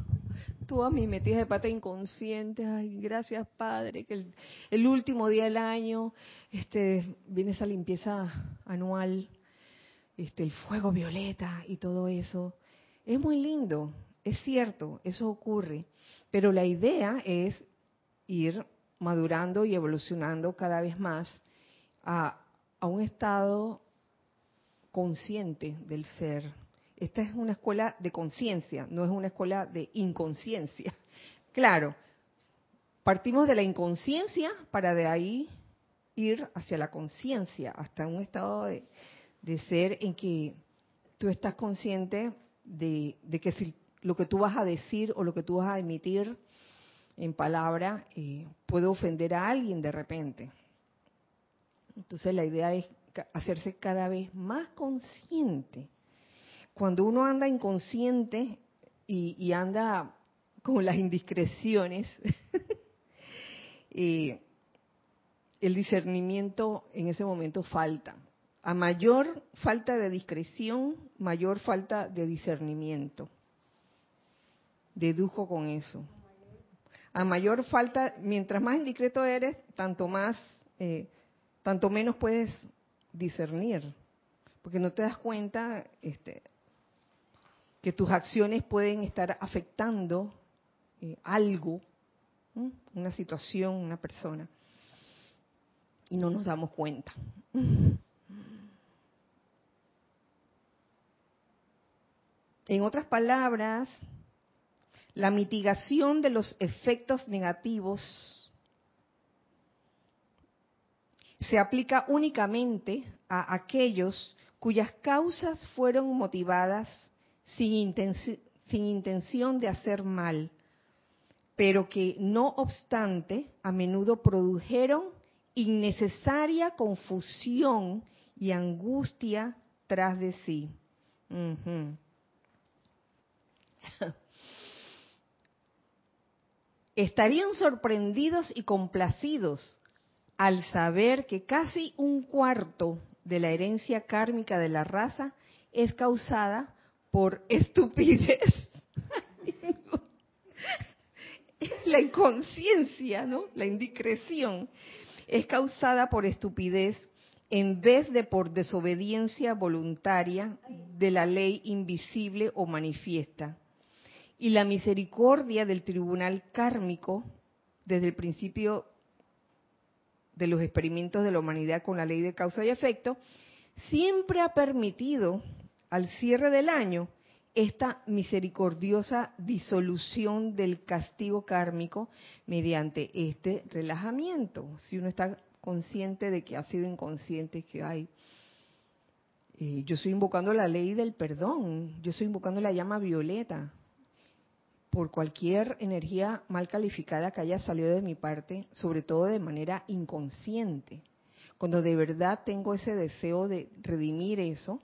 tú a mí metías de pata inconsciente, ay, gracias Padre, que el, último día del año este, viene esa limpieza anual, este, el fuego violeta y todo eso. Es muy lindo, es cierto, eso ocurre, pero la idea es ir madurando y evolucionando cada vez más a un estado consciente del ser. Esta es una escuela de conciencia, no es una escuela de inconsciencia. Claro, partimos de la inconsciencia para de ahí ir hacia la conciencia, hasta un estado de, de, ser en que tú estás consciente de, que si lo que tú vas a decir o lo que tú vas a emitir en palabra eh, puede ofender a alguien de repente. Entonces la idea es hacerse cada vez más consciente. Cuando uno anda inconsciente y, anda con las indiscreciones, eh, el discernimiento en ese momento falta. A mayor falta de discreción, mayor falta de discernimiento dedujo con eso. A mayor falta, mientras más indiscreto eres, tanto más, eh, tanto menos puedes discernir, porque no te das cuenta este, que tus acciones pueden estar afectando eh, algo, una situación, una persona, y no nos damos cuenta. En otras palabras, la mitigación de los efectos negativos se aplica únicamente a aquellos cuyas causas fueron motivadas sin, intención de hacer mal, pero que no obstante a menudo produjeron innecesaria confusión y angustia tras de sí. estarían sorprendidos y complacidos al saber que casi un cuarto de la herencia kármica de la raza es causada por estupidez. la inconsciencia, ¿no? La indiscreción es causada por estupidez en vez de por desobediencia voluntaria de la ley invisible o manifiesta y la misericordia del tribunal kármico desde el principio de los experimentos de la humanidad con la ley de causa y efecto, siempre ha permitido al cierre del año esta misericordiosa disolución del castigo kármico mediante este relajamiento. Si uno está consciente de que ha sido inconsciente, que hay... Eh, yo estoy invocando la ley del perdón, yo estoy invocando la llama violeta, por cualquier energía mal calificada que haya salido de mi parte, sobre todo de manera inconsciente. Cuando de verdad tengo ese deseo de redimir eso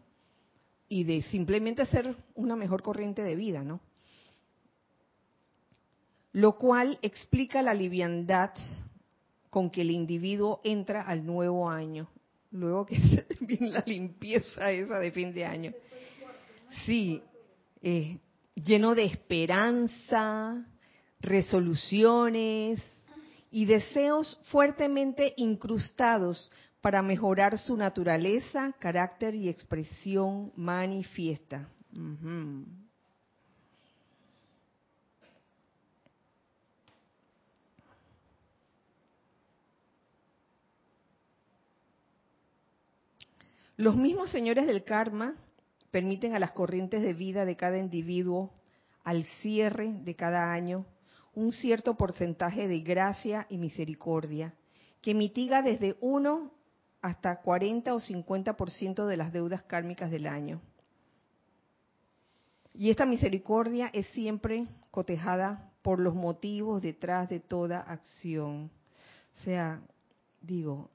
y de simplemente ser una mejor corriente de vida, ¿no? Lo cual explica la liviandad con que el individuo entra al nuevo año, luego que viene la limpieza esa de fin de año. Sí, eh, lleno de esperanza, resoluciones y deseos fuertemente incrustados para mejorar su naturaleza, carácter y expresión manifiesta. Los mismos señores del karma permiten a las corrientes de vida de cada individuo al cierre de cada año un cierto porcentaje de gracia y misericordia que mitiga desde 1 hasta 40 o 50% de las deudas kármicas del año. Y esta misericordia es siempre cotejada por los motivos detrás de toda acción. O sea, digo,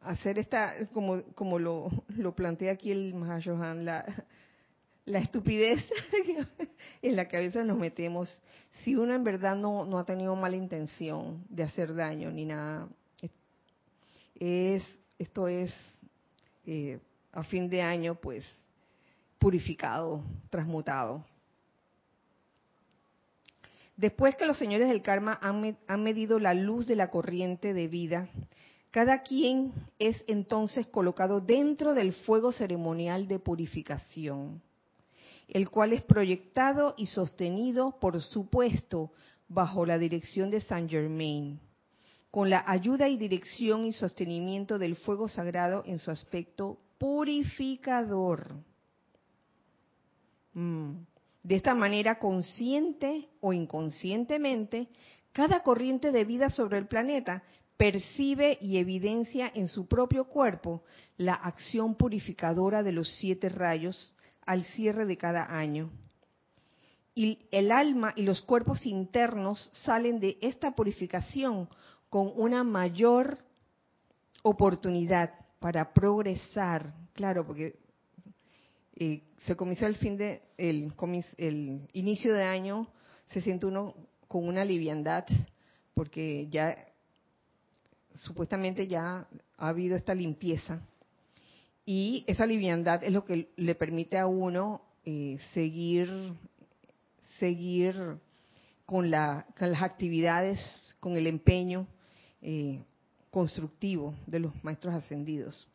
hacer esta, como, como lo, lo plantea aquí el Mahayohan, la, la estupidez en la que a veces nos metemos, si uno en verdad no, no ha tenido mala intención de hacer daño ni nada, es, esto es eh, a fin de año pues purificado, transmutado. Después que los señores del karma han, medido la luz de la corriente de vida, cada quien es entonces colocado dentro del fuego ceremonial de purificación el cual es proyectado y sostenido, por supuesto, bajo la dirección de Saint Germain, con la ayuda y dirección y sostenimiento del fuego sagrado en su aspecto purificador. Mm. De esta manera, consciente o inconscientemente, cada corriente de vida sobre el planeta percibe y evidencia en su propio cuerpo la acción purificadora de los siete rayos al cierre de cada año. Y el alma y los cuerpos internos salen de esta purificación con una mayor oportunidad para progresar. Claro, porque eh, se comenzó el fin de el, inicio de año, se siente uno con una liviandad, porque ya supuestamente ya ha habido esta limpieza y esa liviandad es lo que le permite a uno eh, seguir, seguir con, las actividades, con el empeño eh, constructivo de los maestros ascendidos,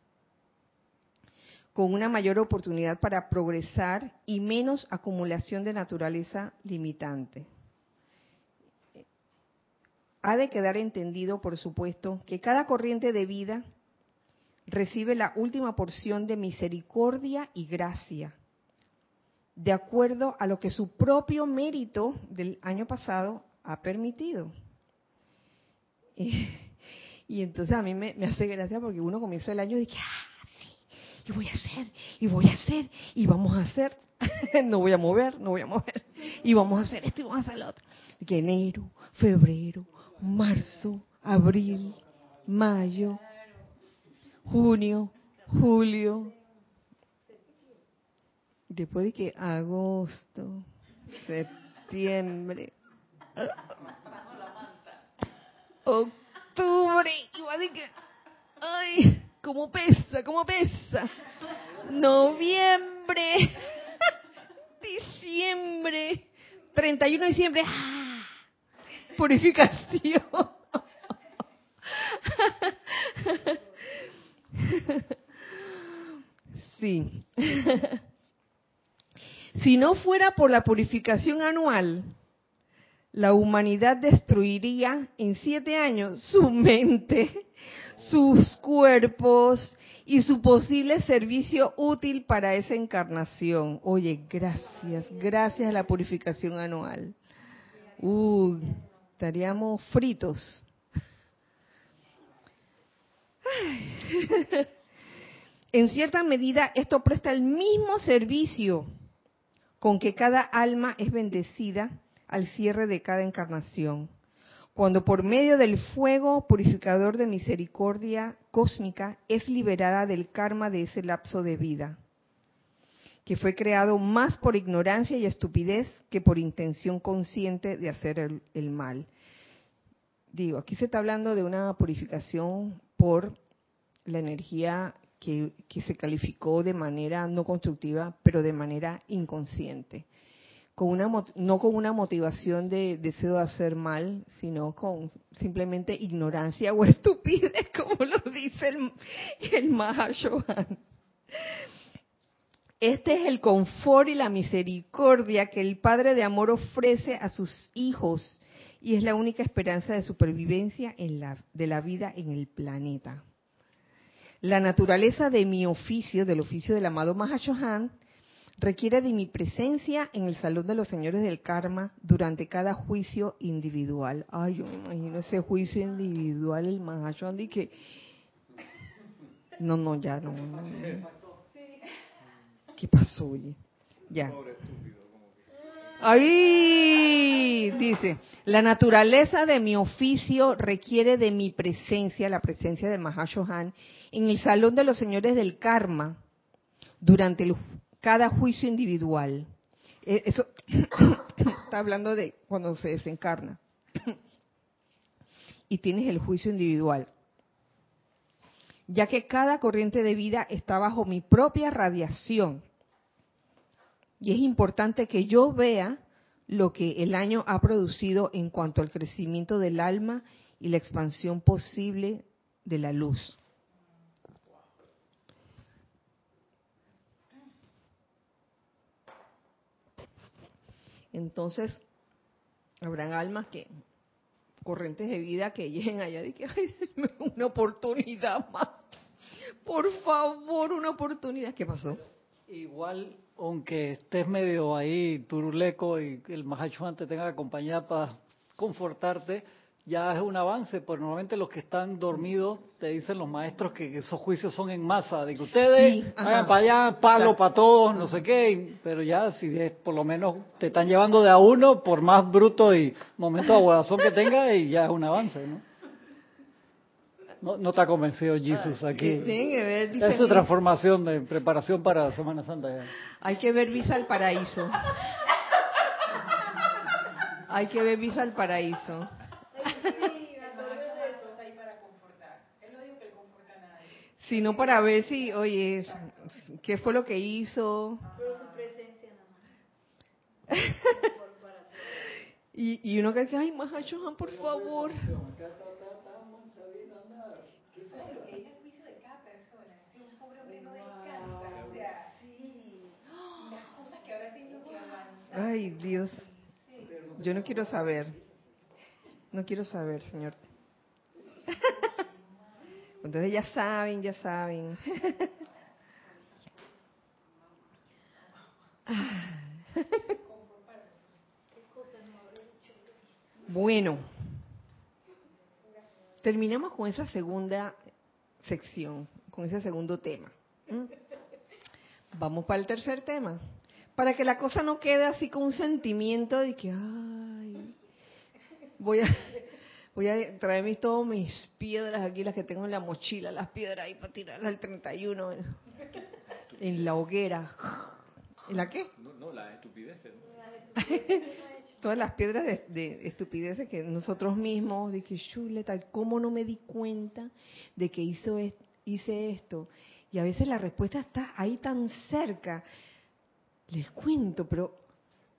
con una mayor oportunidad para progresar y menos acumulación de naturaleza limitante. Ha de quedar entendido, por supuesto, que cada corriente de vida recibe la última porción de misericordia y gracia, de acuerdo a lo que su propio mérito del año pasado ha permitido. Y, entonces a mí me, hace gracia porque uno comienza el año y dice, ah, sí, y voy a hacer, y voy a hacer, y vamos a hacer, no voy a mover, no voy a mover, y vamos a hacer esto y vamos a hacer lo otro. Enero, febrero, marzo, abril, mayo, junio, julio, después de que agosto, septiembre, octubre, y de que, ay, cómo pesa, cómo pesa, noviembre, diciembre, 31 de diciembre, ¡ah! purificación. sí. si no fuera por la purificación anual, la humanidad destruiría en siete años su mente, sus cuerpos y su posible servicio útil para esa encarnación. Oye, gracias, gracias a la purificación anual. Uh, estaríamos fritos. en cierta medida, esto presta el mismo servicio con que cada alma es bendecida al cierre de cada encarnación, cuando por medio del fuego purificador de misericordia cósmica es liberada del karma de ese lapso de vida, que fue creado más por ignorancia y estupidez que por intención consciente de hacer el, mal. Digo, aquí se está hablando de una purificación por la energía que, se calificó de manera no constructiva, pero de manera inconsciente. No con una motivación de deseo de hacer mal, sino con simplemente ignorancia o estupidez, como lo dice el, el Mahashohan. Este es el confort y la misericordia que el Padre de Amor ofrece a sus hijos y es la única esperanza de supervivencia de la vida en el planeta. La naturaleza de mi oficio, del oficio del amado Mahashohan, requiere de mi presencia en el Salón de los Señores del Karma durante cada juicio individual. Ay, yo me imagino ese juicio individual, el Mahashohan, y que... No, no, ya no. ¿Qué pasó, oye? Ya. Ahí dice, la naturaleza de mi oficio requiere de mi presencia, la presencia del Mahashohan, en el salón de los señores del karma durante el- cada juicio individual. Eh, Eso está hablando de cuando se desencarna. Y tienes el juicio individual. Ya que cada corriente de vida está bajo mi propia radiación. Y es importante que yo vea lo que el año ha producido en cuanto al crecimiento del alma y la expansión posible de la luz. Entonces, habrán almas que, corrientes de vida que lleguen allá y que, ay, una oportunidad más. Por favor, una oportunidad. ¿Qué pasó? Igual, aunque estés medio ahí turuleco y el Mahachuan te tenga que acompañar para confortarte, ya es un avance, porque normalmente los que están dormidos te dicen los maestros que esos juicios son en masa, de que ustedes Sí, vayan para allá, palo Claro. para todos, no sé qué, pero ya si es, por lo menos te están llevando de a uno, por más bruto y momento de aguadazón que tenga, y ya es un avance, ¿no? No, no está convencido Jesus aquí. Tienen que ver Es su transformación de preparación para Semana Santa. ya. Hay que ver Visa al Paraíso. Hay que ver Visa al Paraíso. Sino para ver si, oye, qué fue lo que hizo. y, y uno que dice, ay, Mahachohan, por favor. Ay, Dios. Yo no quiero saber. No quiero saber, señor. Entonces ya saben, ya saben. Bueno, terminamos con esa segunda sección, con ese segundo tema. ¿Mm? Vamos para el tercer tema. Para que la cosa no quede así con un sentimiento de que, ay, voy a, voy a traer mis, todas mis piedras aquí, las que tengo en la mochila, las piedras ahí para tirarlas al 31 en, en la hoguera. ¿En la qué? No, no las estupideces. Todas las piedras de, de estupideces que nosotros mismos, de que chuleta, ¿cómo no me di cuenta de que hizo es- hice esto? Y a veces la respuesta está ahí tan cerca. Les cuento, pero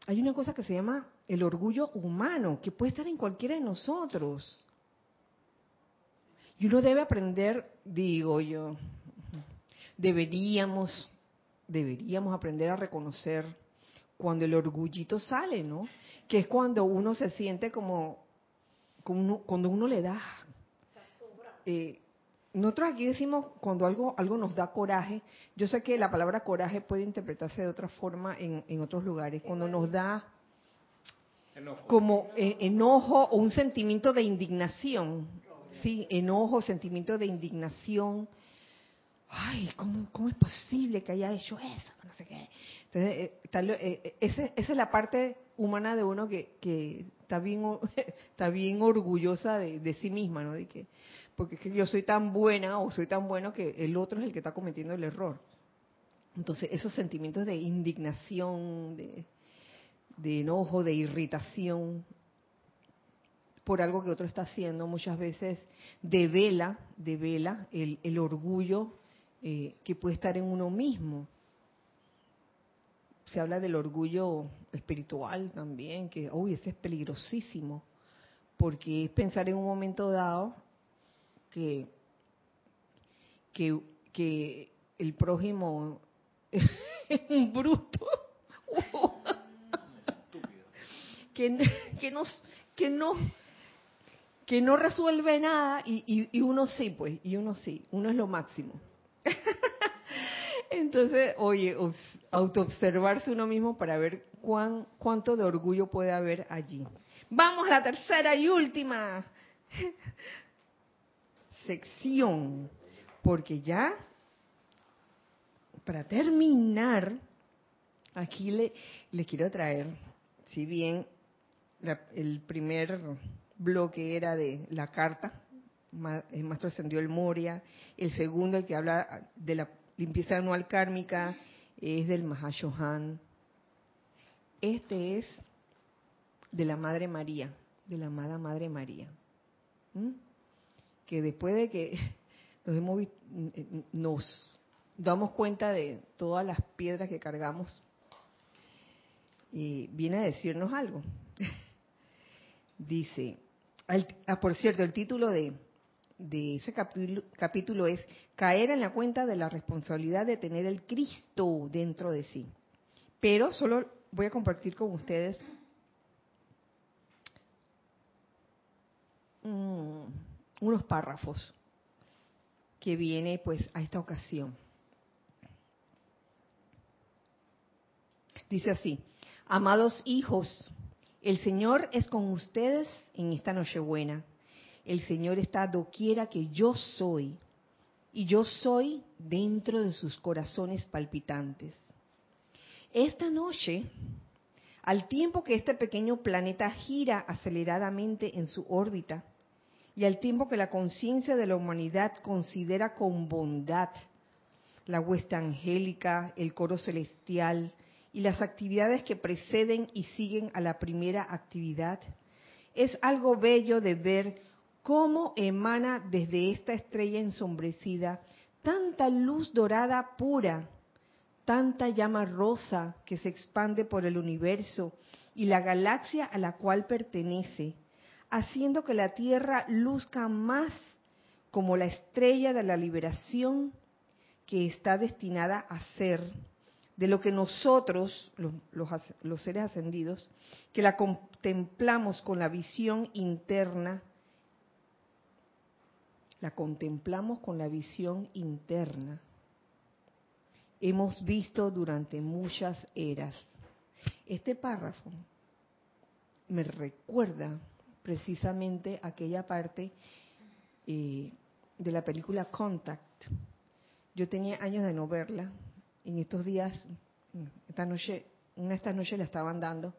hay una cosa que se llama el orgullo humano, que puede estar en cualquiera de nosotros. Y uno debe aprender, digo yo, deberíamos, deberíamos aprender a reconocer cuando el orgullito sale, ¿no? Que es cuando uno se siente como, uno- cuando uno le da. eh, nosotros aquí decimos cuando algo algo nos da coraje. Yo sé que la palabra coraje puede interpretarse de otra forma en, en otros lugares. Cuando nos da como eh, enojo o un sentimiento de indignación, sí, enojo, sentimiento de indignación. Ay, ¿cómo, cómo es posible que haya hecho eso? No sé qué. Entonces, eh, tal- eh, eh, ese- esa es la parte humana de uno que, que está bien está bien orgullosa de, de sí misma, ¿no? De que, porque es que yo soy tan buena o soy tan bueno que el otro es el que está cometiendo el error. Entonces, esos sentimientos de indignación, de, de enojo, de irritación por algo que otro está haciendo, muchas veces devela, devela el, el orgullo eh, que puede estar en uno mismo. Se habla del orgullo espiritual también, que, uy, ese es peligrosísimo, porque es pensar en un momento dado que, que, que el prójimo es un bruto, que, que, nos, que no que no resuelve nada y, y, y uno sí, pues, y uno sí, uno es lo máximo. Entonces, oye, autoobservarse uno mismo para ver cuán, cuánto de orgullo puede haber allí. Vamos a la tercera y última sección, porque ya, para terminar, aquí le, le quiero traer, si bien el primer bloque era de la carta, el maestro ascendió el Moria, el segundo, el que habla de la limpieza anual kármica, es del Mahashohan. Este es de la Madre María, de la amada Madre María. Que después de que nos, nos damos cuenta de todas las piedras que cargamos, y viene a decirnos algo. Dice, ah, por cierto, el título de, de ese capítulo, capítulo es Caer en la cuenta de la responsabilidad de tener el Cristo dentro de sí. Pero solo voy a compartir con ustedes mm, unos párrafos que viene pues a esta ocasión. Dice así, amados hijos, el Señor es con ustedes en esta Nochebuena. El Señor está doquiera que yo soy, y yo soy dentro de sus corazones palpitantes. Esta noche, al tiempo que este pequeño planeta gira aceleradamente en su órbita, y al tiempo que la conciencia de la humanidad considera con bondad la huesta angélica, el coro celestial, y las actividades que preceden y siguen a la primera actividad, es algo bello de ver cómo emana desde esta estrella ensombrecida tanta luz dorada pura, tanta llama rosa que se expande por el universo y la galaxia a la cual pertenece, haciendo que la Tierra luzca más como la estrella de la liberación que está destinada a ser de lo que nosotros, los, seres ascendidos, que la contemplamos con la visión interna, la contemplamos con la visión interna, hemos visto durante muchas eras. Este párrafo me recuerda precisamente aquella parte eh, de la película Contact. Yo tenía años de no verla, en estos días, esta noche, una de estas noches la estaban dando.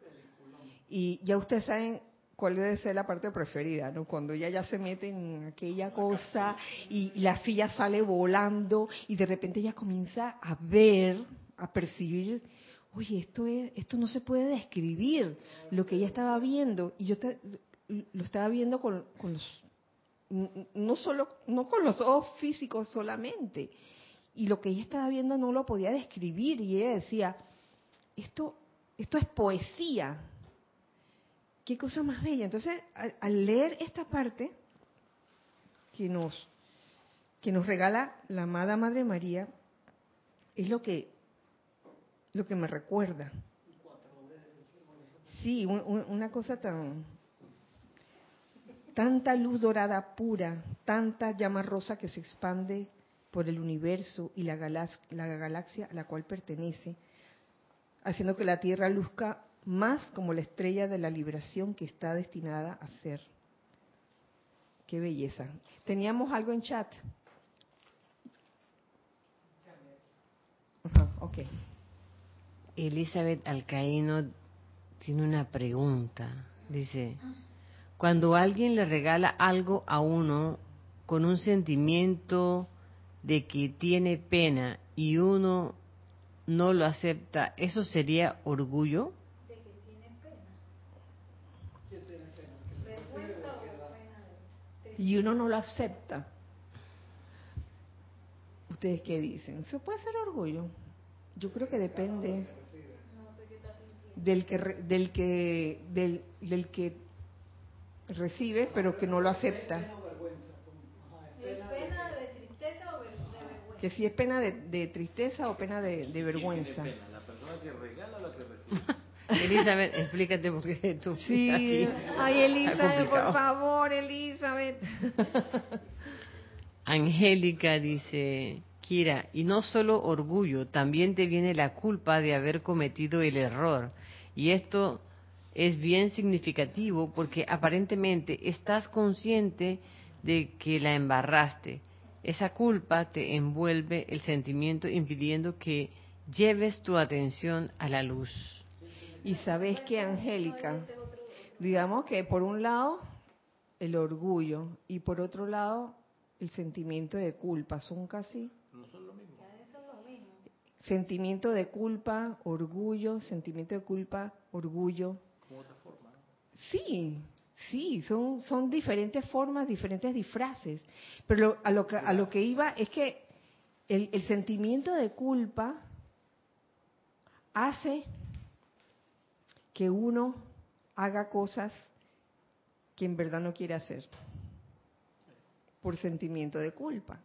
Y ya ustedes saben cuál debe ser la parte preferida, ¿no? Cuando ella ya se mete en aquella cosa y la silla sale volando y de repente ella comienza a ver, a percibir, oye, esto es, esto no se puede describir, lo que ella estaba viendo. Y yo lo estaba viendo con, con los, no solo, no con los ojos físicos solamente, y lo que ella estaba viendo no lo podía describir y ella decía, esto, esto es poesía. Qué cosa más bella. Entonces, al, leer esta parte que nos, que nos regala la amada Madre María, es lo que, lo que me recuerda. Sí, una cosa tan, tanta luz dorada pura, tanta llama rosa que se expande por el universo y la, galaxia a la cual pertenece, haciendo que la Tierra luzca más como la estrella de la liberación que está destinada a ser. Qué belleza. Teníamos algo en chat. ok. Elizabeth Alcaíno tiene una pregunta. Dice, cuando alguien le regala algo a uno con un sentimiento de que tiene pena y uno no lo acepta, ¿eso sería orgullo? De que tiene pena. Y uno no lo acepta. ¿Ustedes qué dicen? ¿Se puede ser orgullo? Yo creo que depende del que del que del, del que recibe pero que no lo acepta. Que si es pena de, tristeza o pena de, vergüenza. ¿La persona que regala o la que recibe? Elizabeth, explícate porque tú. Sí, ay Elizabeth, por favor, Elizabeth. Angélica dice, Kira, y no solo orgullo, también te viene la culpa de haber cometido el error. Y esto es bien significativo porque aparentemente estás consciente de que la embarraste esa culpa te envuelve el sentimiento impidiendo que lleves tu atención a la luz. Y sabes que, Angélica, digamos que por un lado el orgullo y por otro lado el sentimiento de culpa son casi no son lo mismo. Sentimiento de culpa, orgullo, sentimiento de culpa, orgullo. Como otra forma. Sí, sí, son son diferentes formas, diferentes disfraces. Pero a lo que a lo que iba es que el, el sentimiento de culpa hace que uno haga cosas que en verdad no quiere hacer por sentimiento de culpa.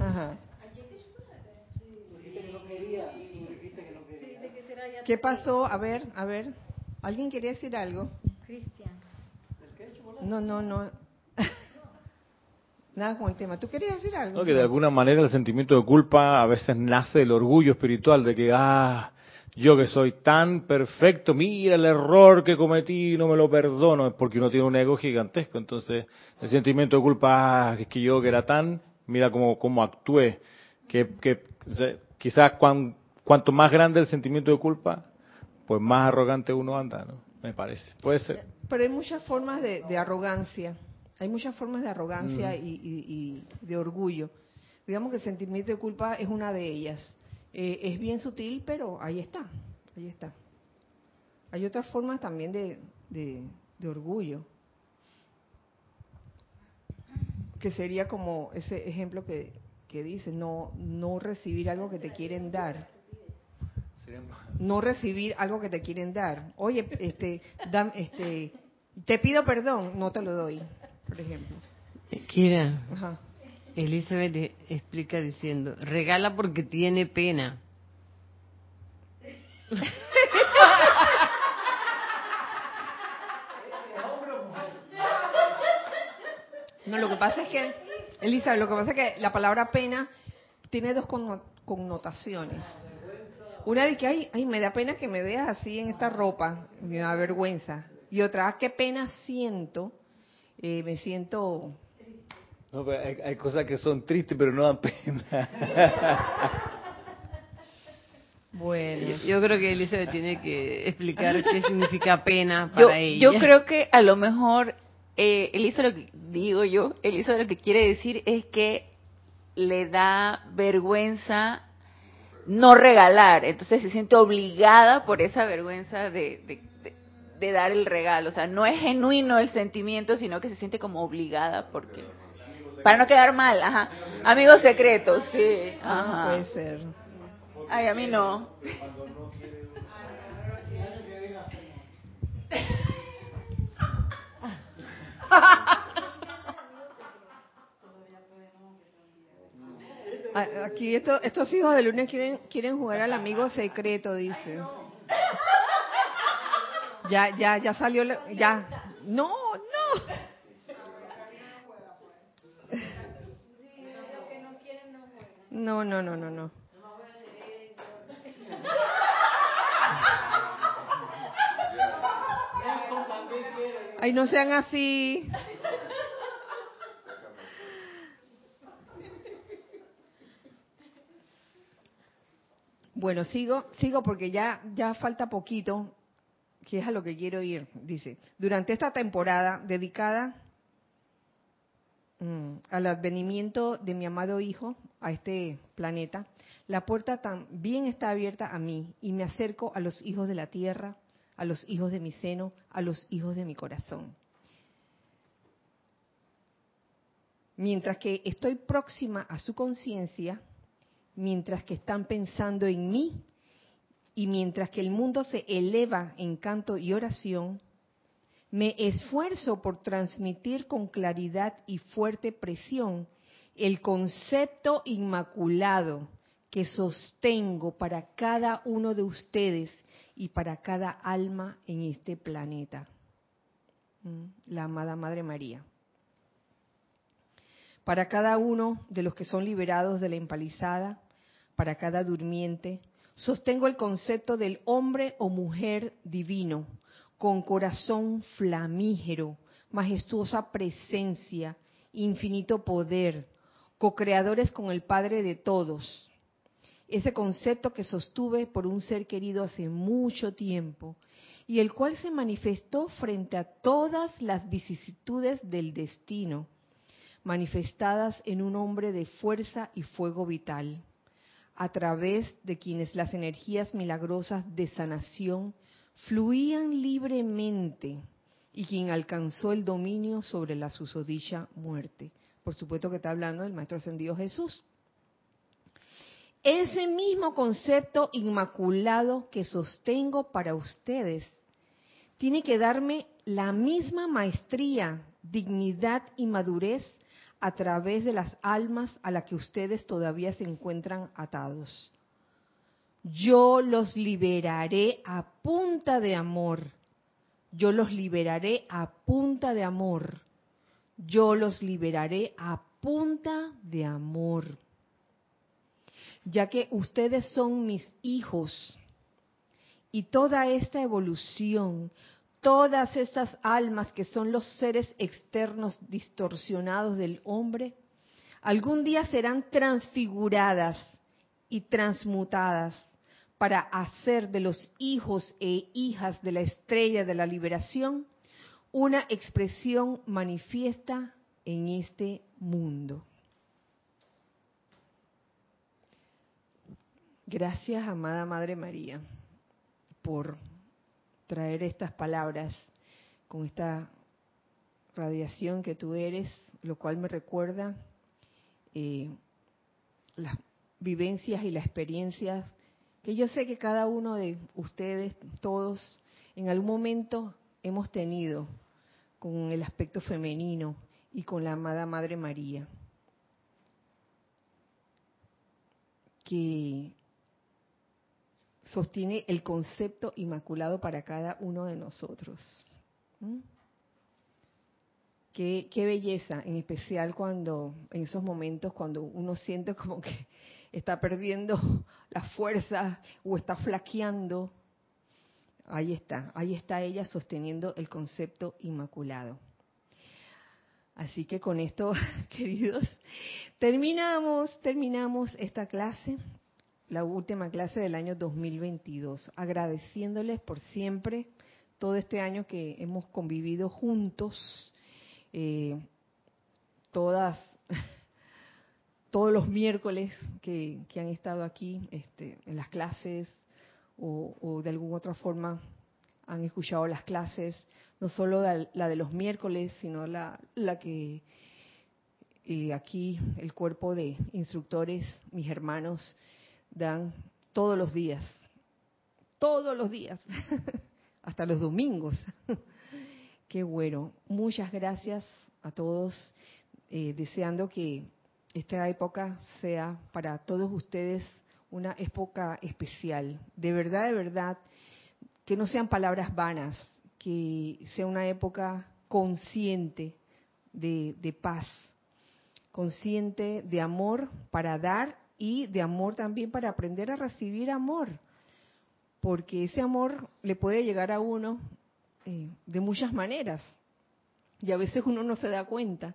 Ajá. ¿Qué pasó? A ver, a ver. ¿Alguien quería decir algo? Cristian. No, no, no. Nada con el tema. ¿Tú querías decir algo? No, que de alguna manera el sentimiento de culpa a veces nace del orgullo espiritual, de que, ah, yo que soy tan perfecto, mira el error que cometí, no me lo perdono, es porque uno tiene un ego gigantesco. Entonces, el sentimiento de culpa, ah, es que yo que era tan, mira cómo, cómo actué, que, que quizás cuanto más grande el sentimiento de culpa, pues más arrogante uno anda, ¿no? Me parece. Puede ser. Pero hay muchas formas de, de arrogancia. Hay muchas formas de arrogancia mm. y, de orgullo. Digamos que el sentimiento de culpa es una de ellas. Eh, es bien sutil, pero ahí está, ahí está. Hay otras formas también de, de, orgullo, que sería como ese ejemplo que, que dice, no, no recibir algo que te quieren dar. No recibir algo que te quieren dar. Oye, este, este, te pido perdón, no te lo doy por ejemplo. Kira, Elizabeth explica diciendo, regala porque tiene pena. No, lo que pasa es que, Elizabeth, lo que pasa es que la palabra pena tiene dos connotaciones. Una de que, ay, ay, me da pena que me veas así en esta ropa, me da vergüenza. Y otra, ah, qué pena siento eh, me siento... No, hay, cosas que son tristes pero no dan pena. Bueno, yo creo que Elizabeth tiene que explicar qué significa pena para ella. Yo creo que a lo mejor, eh, Elisa lo que digo yo, Elisa lo que quiere decir es que le da vergüenza no regalar, entonces se siente obligada por esa vergüenza de, de dar el regalo. O sea, no es genuino el sentimiento, sino que se siente como obligada porque... Para no quedar mal, ajá. Amigos secretos, sí. Ajá. puede ser. Ay, a mí no. Aquí estos hijos de lunes quieren, quieren jugar al amigo secreto, dice. Ya, ya, ya salió, ya. No, no. No, no, no, no, no. Ay, no sean así. Bueno, sigo, sigo porque ya, ya falta poquito que es a lo que quiero ir, dice, durante esta temporada dedicada mm, al advenimiento de mi amado Hijo a este planeta, la puerta también está abierta a mí y me acerco a los hijos de la tierra, a los hijos de mi seno, a los hijos de mi corazón. Mientras que estoy próxima a su conciencia, mientras que están pensando en mí, y mientras que el mundo se eleva en canto y oración, me esfuerzo por transmitir con claridad y fuerte presión el concepto inmaculado que sostengo para cada uno de ustedes y para cada alma en este planeta. Mm, la amada Madre María. Para cada uno de los que son liberados de la empalizada, para cada durmiente, Sostengo el concepto del hombre o mujer divino, con corazón flamígero, majestuosa presencia, infinito poder, co-creadores con el Padre de todos. Ese concepto que sostuve por un ser querido hace mucho tiempo y el cual se manifestó frente a todas las vicisitudes del destino, manifestadas en un hombre de fuerza y fuego vital, a través de quienes las energías milagrosas de sanación fluían libremente y quien alcanzó el dominio sobre la susodicha muerte. Por supuesto que está hablando del Maestro Ascendido Jesús. Ese mismo concepto inmaculado que sostengo para ustedes tiene que darme la misma maestría, dignidad y madurez a través de las almas a las que ustedes todavía se encuentran atados. Yo los liberaré a punta de amor. Yo los liberaré a punta de amor. Yo los liberaré a punta de amor. Ya que ustedes son mis hijos y toda esta evolución, todas estas almas que son los seres externos distorsionados del hombre, algún día serán transfiguradas y transmutadas para hacer de los hijos e hijas de la estrella de la liberación una expresión manifiesta en este mundo. Gracias, amada Madre María, por traer estas palabras con esta radiación que tú eres, lo cual me recuerda eh, las vivencias y las experiencias que yo sé que cada uno de ustedes, todos, en algún momento hemos tenido con el aspecto femenino y con la amada Madre María, que sostiene el concepto inmaculado para cada uno de nosotros. ¿Mm? Qué, qué, belleza, en especial cuando, en esos momentos, cuando uno siente como que está perdiendo la fuerza o está flaqueando. Ahí está, ahí está ella sosteniendo el concepto inmaculado. Así que con esto, queridos, terminamos, terminamos esta clase, la última clase del año 2022, agradeciéndoles por siempre todo este año que hemos convivido juntos, eh, todas todos los miércoles que, han estado aquí este, en las clases o, de alguna otra forma han escuchado las clases, no solo la, de los miércoles, sino la, que eh, aquí el cuerpo de instructores, mis hermanos, dan todos los días, todos los días, hasta los domingos. Qué bueno. Muchas gracias a todos, eh, deseando que esta época sea para todos ustedes una época especial. De verdad, de verdad, que no sean palabras vanas, que sea una época consciente de, paz, consciente de amor para dar y de amor también para aprender a recibir amor, porque ese amor le puede llegar a uno eh, de muchas maneras y a veces uno no se da cuenta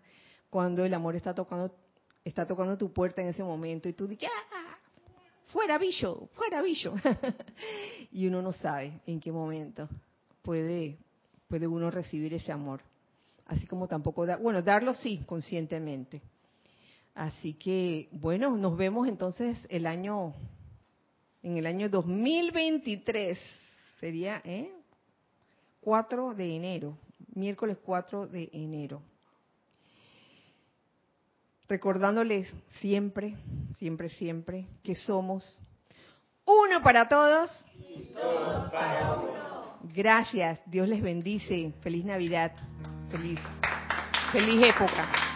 cuando el amor está tocando está tocando tu puerta en ese momento y tú dices, ¡ah! Fuera bicho, fuera bicho. y uno no sabe en qué momento puede, puede uno recibir ese amor. Así como tampoco, da, bueno, darlo sí, conscientemente. Así que, bueno, nos vemos entonces el año, en el año 2023. Sería, ¿eh? 4 de enero, miércoles 4 de enero recordándoles siempre, siempre, siempre que somos uno para todos y todos para uno. Gracias, Dios les bendice. Feliz Navidad, feliz, feliz época.